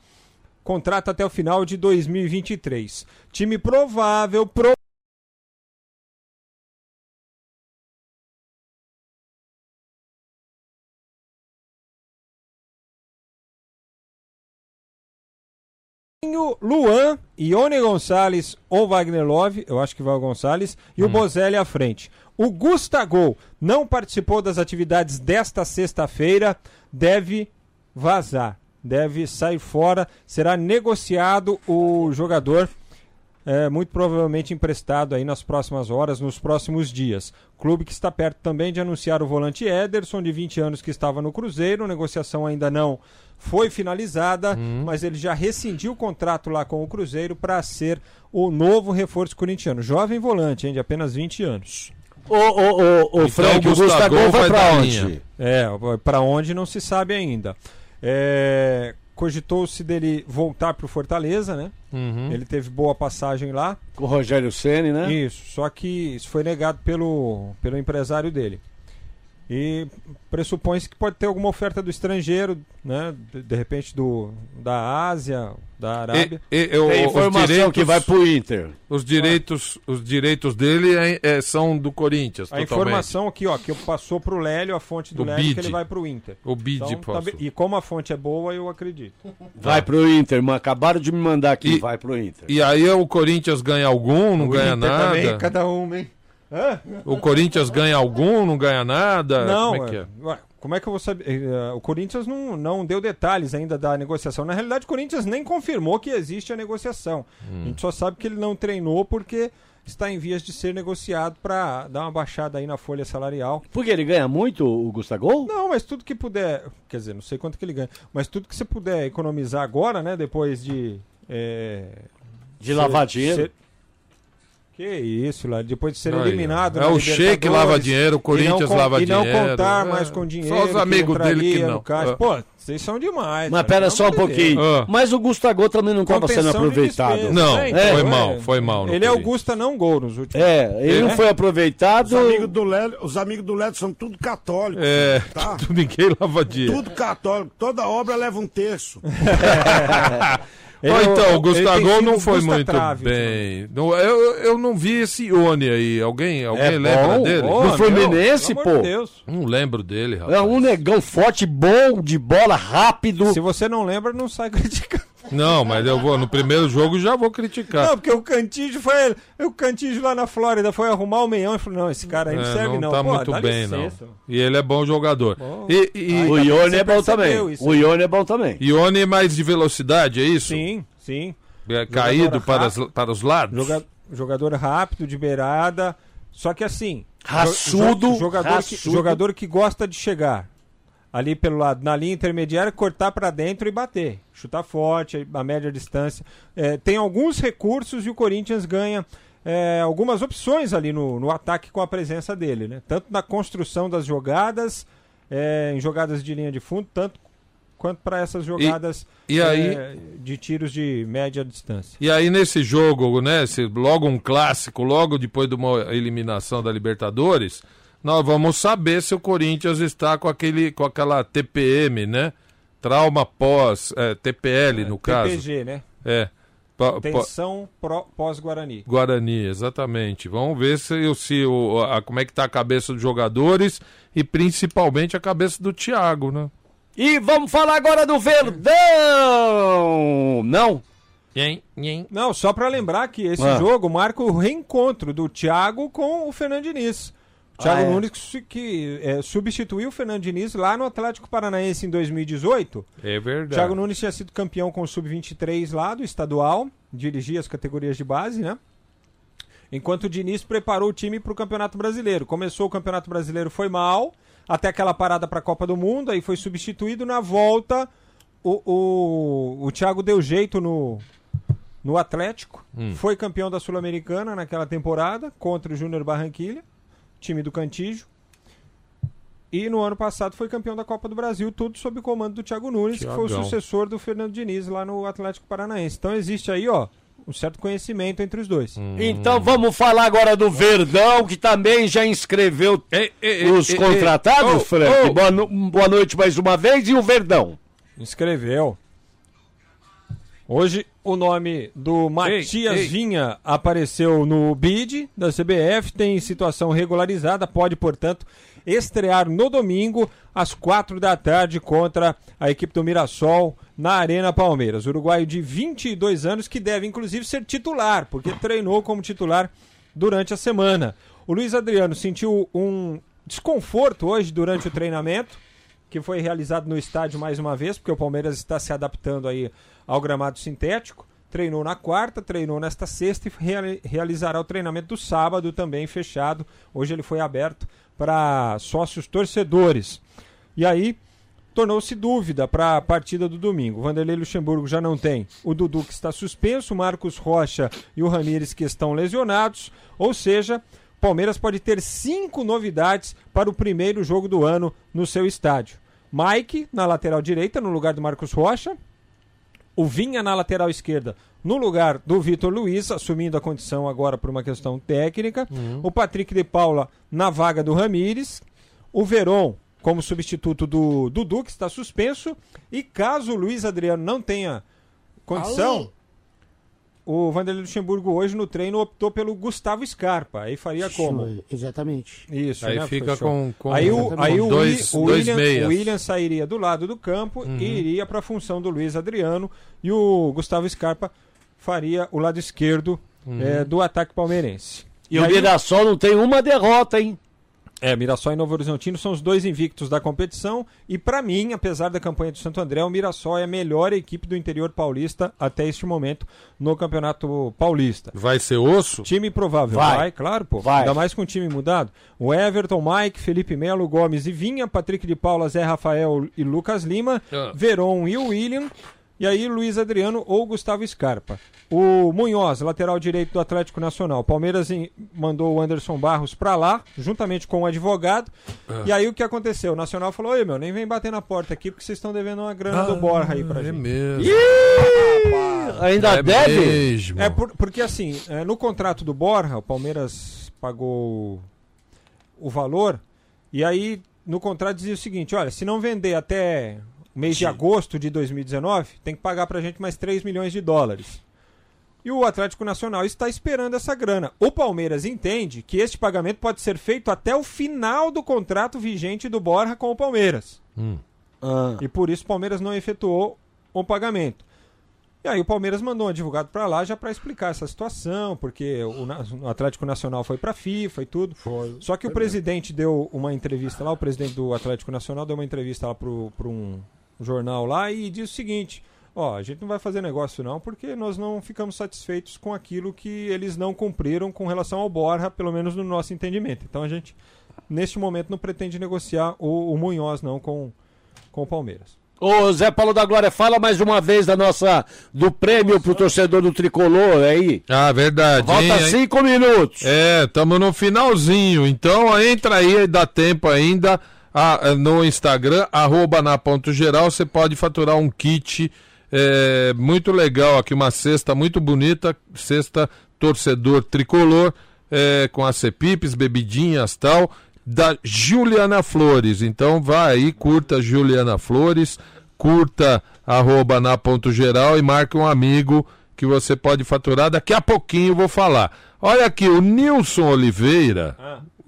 contrato até o final de 2023. Time provável, pro... Luan, Ione Gonçalves ou Wagner Love, eu acho que vai o Gonçalves, e o Bozelli à frente. O Gustagol não participou das atividades desta sexta-feira, deve vazar, deve sair fora, será negociado o jogador, é, muito provavelmente emprestado aí nas próximas horas, nos próximos dias. Clube que está perto também de anunciar o volante Ederson, de 20 anos, que estava no Cruzeiro, negociação ainda não foi finalizada, mas ele já rescindiu o contrato lá com o Cruzeiro para ser o novo reforço corintiano. Jovem volante, hein, de apenas 20 anos. Ô, ô, ô, ô, Frank, o Gustavo vai pra onde? É, para onde não se sabe ainda. É, Cogitou-se dele voltar para o Fortaleza, né? Uhum. Ele teve boa passagem lá. Com o Rogério Ceni, né? Isso, só que isso foi negado pelo, pelo empresário dele. E pressupõe-se que pode ter alguma oferta do estrangeiro, né? De, de repente do, da Ásia, da Arábia. E- e- eu- Tem informação direitos- que vai pro Inter. Os direitos, os direitos dele é- é- são do Corinthians. A totalmente. informação aqui, ó, que passou pro Lélio, a fonte do O Lélio, bid. que ele vai pro Inter. O bid Então, tá bem- E como a fonte é boa, eu acredito. Vai pro Inter, mas acabaram de me mandar aqui, vai pro Inter. E aí o Corinthians ganha algum, não O ganha Inter nada. também, cada um, hein? Hã? O Corinthians ganha algum, não ganha nada. Não, Como é que é? ué, como é que eu vou saber? Eh, O Corinthians não, não deu detalhes ainda da negociação. Na realidade, o Corinthians nem confirmou que existe a negociação. Hum. A gente só sabe que ele não treinou porque está em vias de ser negociado para dar uma baixada aí na folha salarial. Porque ele ganha muito, o Gustavo? Não, mas tudo que puder. Quer dizer, não sei quanto que ele ganha. Mas tudo que você puder economizar agora, né? Depois de. eh, De lavar dinheiro? Que isso, lá. Depois de ser Aí, eliminado. É o Sheik lava dinheiro, o não Corinthians lava E não dinheiro. contar É, mais com dinheiro. só os amigos dele que não. no caixa. Ah. Pô, vocês são demais. Mas cara, pera só um de pouquinho. Deus. Mas o Gustavo também não estava sendo de aproveitado. despesa. Não, É, foi então, mal, é. foi mal. Ele é o. Gusta não gol nos últimos. É, ele não É? foi aproveitado. Os amigos do Lélio, os amigos do Lélio são tudo católicos. É, Tá? ninguém lava dinheiro. Tudo católico. Toda obra leva um terço. É o- então, o Gustavo não foi Gusta muito bem. Não, eu, eu não vi esse Ione aí. Alguém, alguém É lembra bom, dele? bom. Do Fluminense, amor pô. de Deus. Não lembro dele, rapaz. É um negão forte, bom, de bola, rápido. Se você não lembra, não sai criticando. Não, mas eu vou no primeiro jogo já vou criticar. Não, porque o Cantígio foi. O Cantígio lá na Flórida foi arrumar o meião e falou: não, esse cara aí não É, serve, não. tá Pô, muito bem, licença. não. E ele é bom jogador. Bom. E, e, Ai, O bem Ione que é bom também. isso. O Ione é bom também. Ione é mais de velocidade, é isso? Sim, sim. É caído para, as- para os lados? Joga- jogador rápido, de beirada. Só que assim. Raçudo, jo- jogador, Que, raçudo. jogador que gosta de chegar ali pelo lado, na linha intermediária, cortar pra dentro e bater. Chutar forte, a média distância. É, tem alguns recursos e o Corinthians ganha. é, algumas opções ali no, no ataque com a presença dele, né? Tanto na construção das jogadas, é, em jogadas de linha de fundo, tanto quanto para essas jogadas e aí- é, de tiros de média distância. E aí nesse jogo, né, se logo um clássico, logo depois de uma eliminação da Libertadores, nós vamos saber se o Corinthians está com aquele com aquela TPM, né? Trauma pós é, TPL no caso. TPG, né? É. Tensão pós-Guarani. Guarani, exatamente. Vamos ver se, se o, a, como é que tá a cabeça dos jogadores e principalmente a cabeça do Thiago, né? E vamos falar agora do Verdão! Não? Não, só pra lembrar que esse Ah. jogo marca o reencontro do Thiago com o Fernando Diniz. Thiago Ah, é? Nunes que, é, substituiu o Fernando Diniz lá no Atlético Paranaense em 2018. É O verdade. Thiago Nunes tinha sido campeão com o Sub-23 lá do estadual, dirigia as categorias de base, né? Enquanto o Diniz preparou o time para o Campeonato Brasileiro. Começou o Campeonato Brasileiro, foi mal, até aquela parada para a Copa do Mundo, aí foi substituído. Na volta, o, o, o Thiago deu jeito no, no Atlético, Hum. foi campeão da Sul-Americana naquela temporada contra o Júnior Barranquilha, time do Cantígio. E no ano passado foi campeão da Copa do Brasil, tudo sob o comando do Thiago Nunes, que foi o Thiagão. sucessor do Fernando Diniz lá no Atlético Paranaense. Então existe aí, ó, um certo conhecimento entre os dois. Então vamos falar agora do Verdão, que também já inscreveu os ei, contratados, ei. Ô, Frank. ô. Boa, no- boa noite mais uma vez. E o Verdão? Inscreveu. Hoje o nome do Matias ei. Vinha apareceu no bid da CBF, tem situação regularizada, pode, portanto, estrear no domingo às quatro da tarde contra a equipe do Mirassol na Arena Palmeiras. Uruguaio de 22 anos que deve inclusive ser titular, porque treinou como titular durante a semana. O Luiz Adriano sentiu um desconforto hoje durante o treinamento que foi realizado no estádio mais uma vez, porque o Palmeiras está se adaptando aí ao gramado sintético. Treinou na quarta, treinou nesta sexta e reali- realizará o treinamento do sábado também fechado. Hoje ele foi aberto para sócios torcedores. E aí tornou-se dúvida para a partida do domingo. Vanderlei Luxemburgo já não tem o Dudu que está suspenso, Marcos Rocha e o Ramires que estão lesionados. Ou seja, Palmeiras pode ter cinco novidades para o primeiro jogo do ano no seu estádio. Mike na lateral direita, no lugar do Marcos Rocha. O Vinha na lateral esquerda, no lugar do Vitor Luiz, assumindo a condição agora por uma questão técnica. O Patrick de Paula na vaga do Ramires. O Veron como substituto do Dudu, que está suspenso. E caso o Luiz Adriano não tenha condição, Alô? O Vanderlei Luxemburgo hoje no treino optou pelo Gustavo Scarpa. Aí faria como? Exatamente. Isso, Aí né, fica com- com- aí o, aí o, dois- o dois William, meias. o William sairia do lado do campo Uhum. e iria para a função do Luiz Adriano e o Gustavo Scarpa faria o lado esquerdo Uhum. eh, do ataque palmeirense. E, o aí- Mirassol não tem uma derrota, hein? É, Mirassol e Novo Horizontino são os dois invictos da competição e para mim, apesar da campanha do Santo André, o Mirassol é a melhor equipe do interior paulista até este momento no Campeonato Paulista. Vai ser osso? Time provável. Vai. Vai, claro, pô. Vai. Ainda mais com o time mudado. O Everton, Mike, Felipe Melo, Gomes e Vinha, Patrick de Paula, Zé Rafael e Lucas Lima, Ah. Veron e o William. E aí, Luiz Adriano ou Gustavo Scarpa. O Munhoz, lateral direito do Atlético Nacional. Palmeiras em- mandou o Anderson Barros pra lá, juntamente com o advogado. Ah. E aí, o que aconteceu? O Nacional falou: Oi, meu, nem vem bater na porta aqui porque vocês estão devendo uma grana do Borra aí pra é gente. mesmo. ainda É deve? mesmo. É por- porque assim, é, no contrato do Borja, o Palmeiras pagou o valor, e aí no contrato dizia o seguinte: olha, se não vender até mês de agosto de 2019, tem que pagar pra gente mais 3 milhões de dólares. E o Atlético Nacional está esperando essa grana. O Palmeiras entende que este pagamento pode ser feito até o final do contrato vigente do Borja com o Palmeiras. Hum. E por isso o Palmeiras não efetuou o pagamento. E aí o Palmeiras mandou um advogado para lá já para explicar essa situação, porque o, Atlético Nacional foi para a FIFA e tudo. Só que o presidente deu uma entrevista lá, o presidente do Atlético Nacional deu uma entrevista lá para um jornal lá e disse o seguinte: ó, a gente não vai fazer negócio não, porque nós não ficamos satisfeitos com aquilo que eles não cumpriram com relação ao Borja, pelo menos no nosso entendimento. Então a gente neste momento não pretende negociar o, o Munhoz não com com o Palmeiras. Ô, Zé Paulo da Glória, fala mais uma vez da nossa, do prêmio pro torcedor do Tricolor aí. Ah, verdade. Falta cinco minutos. É, estamos no finalzinho. Então entra aí, dá tempo ainda ah, no Instagram, arroba na ponto geral, você pode faturar um kit é, muito legal aqui, uma cesta muito bonita, cesta torcedor tricolor, é, com as cepipes, bebidinhas tal, da Juliana Flores. Então vai aí, curta Juliana Flores, curta arroba na ponto geral e marque um amigo que você pode faturar. Daqui a pouquinho eu vou falar. Olha aqui, o Nilson Oliveira.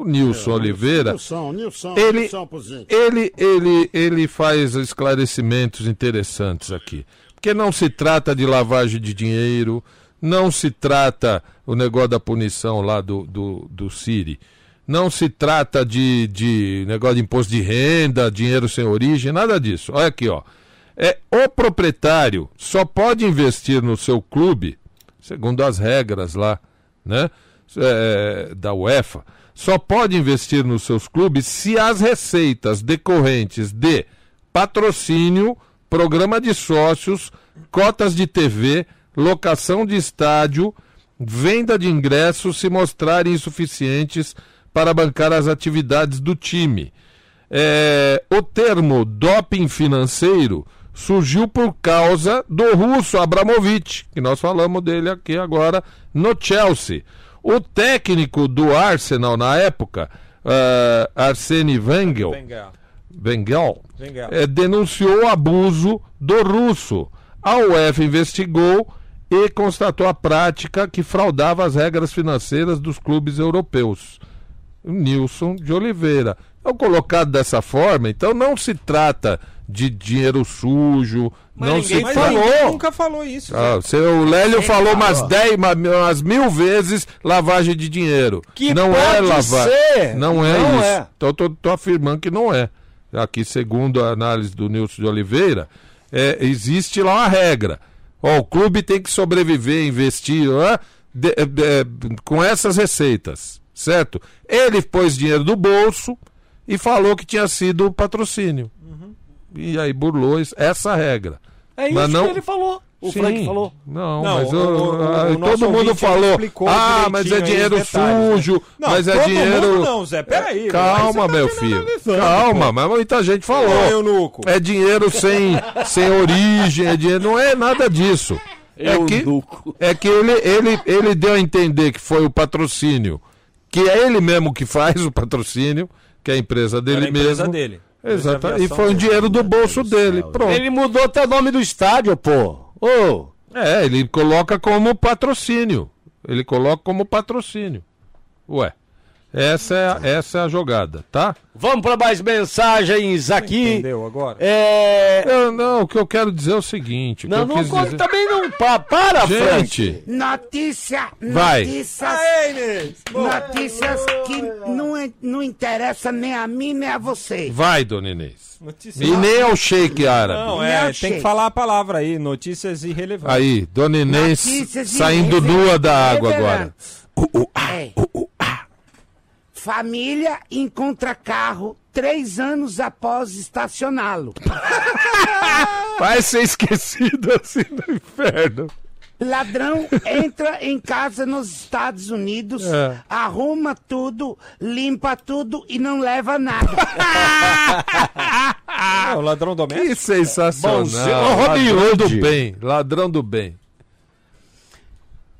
O Nilson Oliveira. Nilson, Nilson, Ele, Nilson ele, ele, ele faz esclarecimentos interessantes aqui. Porque não se trata de lavagem de dinheiro, não se trata o negócio da punição lá do, do, do Siri. Não se trata de, de negócio de imposto de renda, dinheiro sem origem, nada disso. Olha aqui, ó. É, o proprietário só pode investir no seu clube, segundo as regras lá, né? é, da UEFA, só pode investir nos seus clubes se as receitas decorrentes de patrocínio, programa de sócios, cotas de TV, locação de estádio, venda de ingressos se mostrarem insuficientes para bancar as atividades do time. é, o termo doping financeiro surgiu por causa do russo Abramovich, que nós falamos dele aqui agora no Chelsea. O técnico do Arsenal na época, uh, Arsene Wenger, Wenger, Wenger. eh, denunciou o abuso do russo. A UEFA investigou e constatou a prática que fraudava as regras financeiras dos clubes europeus. Nilson de Oliveira. Então, colocado dessa forma, então não se trata de dinheiro sujo, Mas não ninguém se ninguém nunca falou isso. Ah, seu Lélio Quem falou umas falou? 10, uma- umas mil vezes lavagem de dinheiro. Que não é ser, Não é não isso. é. Então eu tô, tô afirmando que não é. Aqui, segundo a análise do Nilson de Oliveira, é, existe lá uma regra. Ó, o clube tem que sobreviver, investir ó, de- de- com essas receitas, certo? Ele pôs dinheiro do bolso e falou que tinha sido patrocínio. E aí burlou isso- essa regra. É isso Mas não- que ele falou. O Sim. Frank falou. Não, Não, mas o- o- o- ah, o todo mundo falou. Ah, mas é dinheiro detalhes, né? sujo, Não, mas é todo dinheiro. mundo não, Zé, peraí, Calma, mas você meu tá filho. Calma, pô. mas muita gente falou. Eunuco. É dinheiro sem, sem origem, é dinheiro. Não é nada disso. É que, é que ele, ele, ele deu a entender que foi o patrocínio, que é ele mesmo que faz o patrocínio, que é a empresa dele Era a empresa mesmo. dele. Exato. E foi um dinheiro do bolso dele. Pronto. Ele mudou até o nome do estádio, pô. Ô. É, ele coloca como patrocínio. Ele coloca como patrocínio. Ué, essa é, a- essa é a jogada, tá? Vamos para mais mensagens aqui. Entendeu agora? É... Eu, não, o que eu quero dizer é o seguinte. Não, eu não quis conta- dizer- também não. Pa, para, Frank. Gente, Notícia, Vai. notícias, notícias que não, é- não interessa nem a mim nem a você. vai, dona Inês. Notícia- E nem ao shake árabe. Não, é, Não, tem Sheik. que falar a palavra aí, notícias irrelevantes. Aí, dona Inês Notícias saindo nua da água agora. É. Família encontra carro três anos após estacioná-lo. Vai ser esquecido assim no inferno. Ladrão entra em casa nos Estados Unidos, É. arruma tudo, limpa tudo e não leva nada. É, o ladrão doméstico. Que sensacional. Ô, Robin ladrão Hood. do bem. Ladrão do bem.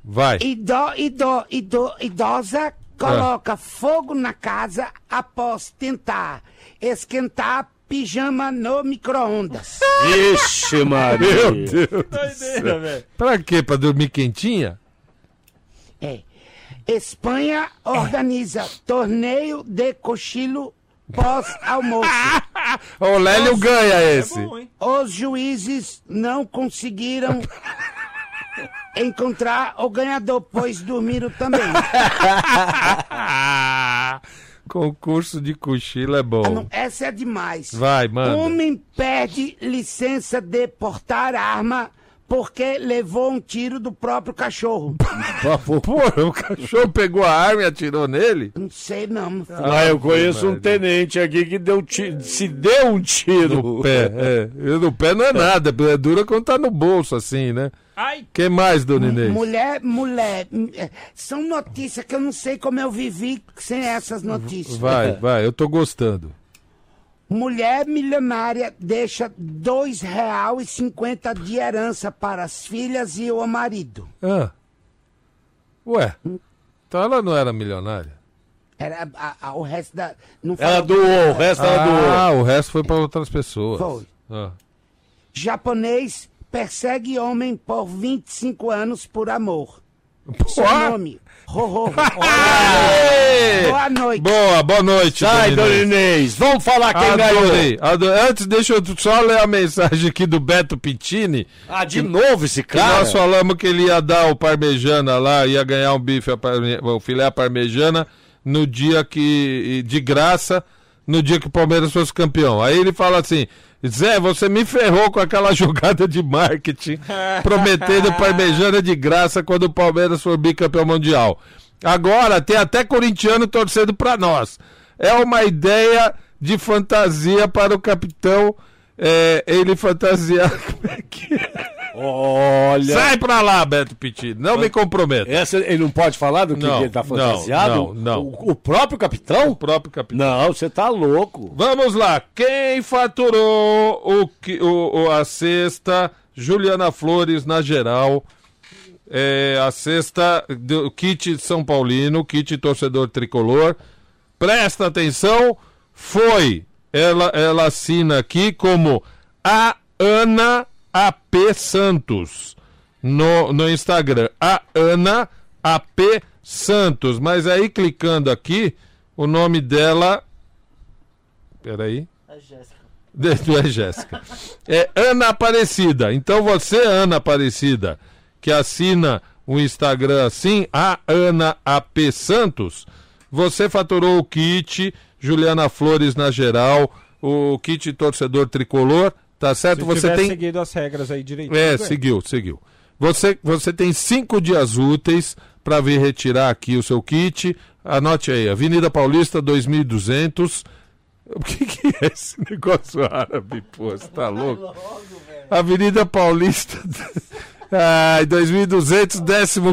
Vai. Ido, ido, ido, idosa coloca fogo na casa após tentar esquentar pijama no micro-ondas. Ixi, Maria. Meu Deus. do Doideira, céu. velho. Pra quê? Pra dormir quentinha? É. Espanha organiza torneio de cochilo pós-almoço. O Lélio ganha esse. É bom? Os juízes não conseguiram encontrar o ganhador, pois dormiram também. Concurso de cochilo é bom. Ah, não, essa é demais. Vai, manda. Homem perde licença de portar arma porque levou um tiro do próprio cachorro. Pô, o cachorro pegou a arma e atirou nele? Não sei não. Ah, eu conheço um tenente aqui que deu se deu um tiro. No pé, é. No pé não é nada, é dura quando tá no bolso, assim, né? Ai, que mais, dona Inês? Mulher, mulher, é, são notícias que eu não sei como eu vivi sem essas notícias. Vai, vai, eu tô gostando. Mulher milionária deixa R$ 2,50 de herança para as filhas e o marido. Ah. Ué, então ela não era milionária? Era a- a- o resto da. Não Ela falou- doou, o resto ela doou. Ah, o resto foi pra outras pessoas. Foi. Ah. Japonês persegue homem por 25 anos por amor. Seu nome, Rorô. Aê! Boa noite. Boa, boa noite, Sai, dona Inês. Vamos falar quem Adorei, ganhou. adorei. Antes, deixa eu só ler a mensagem aqui do Beto Pittini. Ah, de novo esse Que cara? nós falamos que ele ia dar o parmejana lá, ia ganhar um bife, parme- o filé à parmejana, no dia que. de graça, no dia que o Palmeiras fosse campeão. Aí ele fala assim: Zé, você me ferrou com aquela jogada de marketing, prometendo parmejana de graça quando o Palmeiras for bicampeão mundial. Agora tem até corintiano torcendo pra nós. É uma ideia de fantasia para o capitão. É, ele fantasiar. Como é que é? Olha. Sai pra lá, Beto Petit. Não me comprometa. Essa, ele não pode falar do que Não, ele tá fantasiado? não, não. O, o próprio capitão? O próprio capitão. Não, você tá louco. Vamos lá. Quem faturou o, o- a cesta? Juliana Flores na geral. É, a cesta do kit São Paulino, kit torcedor tricolor. Presta atenção. Foi. Ela, ela assina aqui como a Ana AP Santos no, no Instagram. A Ana AP Santos. Mas aí clicando aqui, o nome dela. Peraí. Não é Jéssica. É Ana Aparecida. Então você, Ana Aparecida, que assina o Instagram assim, a Ana AP Santos, você faturou o kit Juliana Flores na geral, o kit torcedor tricolor, tá certo? Se você tem seguido as regras aí direitinho. é, bem. seguiu, seguiu. Você, você tem cinco dias úteis para vir retirar aqui o seu kit. Anote aí, Avenida Paulista 2200. O que, que é esse negócio árabe, pô? Você tá louco? Avenida Paulista. Ai, 2200,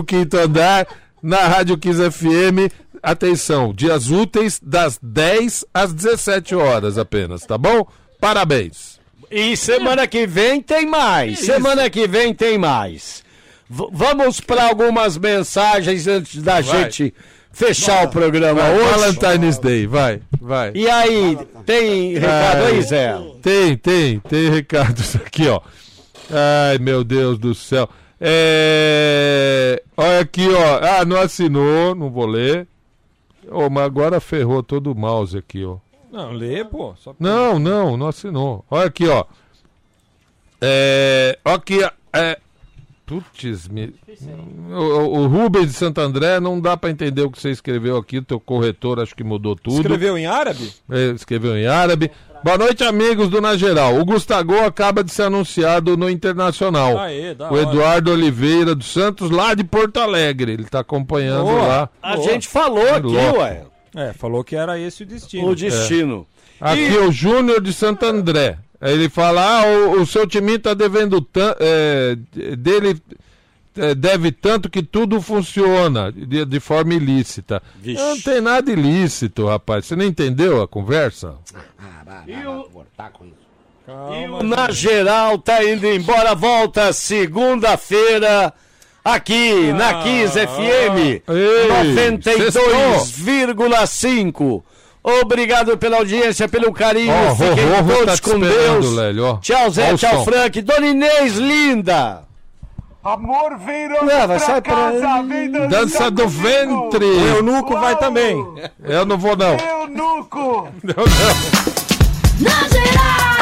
15 andar, na Rádio 15 FM. Atenção, dias úteis das 10 às 17 horas apenas, tá bom? Parabéns. E semana que vem tem mais. Semana que vem tem mais. V- vamos para algumas mensagens antes da Vai. gente fechar o programa Vai, hoje. Valentine's Day, vai, vai. E aí, tem recado aí, Zé? Tem, tem, tem recados aqui, ó. Ai, meu Deus do céu. É... Olha aqui, ó. Ah, não assinou, não vou ler. Ô, mas agora ferrou todo o mouse aqui, ó. Não, lê, pô. Não, não, não assinou. Olha aqui, ó. É. Olha aqui, é. Putz, me... o, o- Rubens de Santo André não dá pra entender o que você escreveu aqui. O teu corretor acho que mudou tudo. Escreveu em árabe? É, escreveu em árabe. Boa noite, amigos do Na Geral. O Gustavo acaba de ser anunciado no Internacional. Aê, o hora. Eduardo Oliveira dos Santos, lá de Porto Alegre. Ele tá acompanhando Boa. lá. A gente falou aqui, Louco. ué. É, falou que era esse o destino. O destino. Aqui o Júnior de Santo André. Ele fala: ah, o, o seu time tá devendo tanto. dele é, deve tanto que tudo funciona de, de forma ilícita. Vixe. Não tem nada ilícito, rapaz. Você não entendeu a conversa? E o Na Geral tá indo embora, volta segunda-feira aqui na 15 FM Ah. Ei, 92,5. Obrigado pela audiência, pelo carinho. Ó, Fiquem Rorro todos tá com Deus. Lélio. Tchau, Zé. tchau, som. Frank. Dona Inês, linda. Amor, Não, vai pra casa, vem Dança do comigo. ventre. O eunuco vai também. Eu não vou, não. Eunuco. Não, não. Na geral.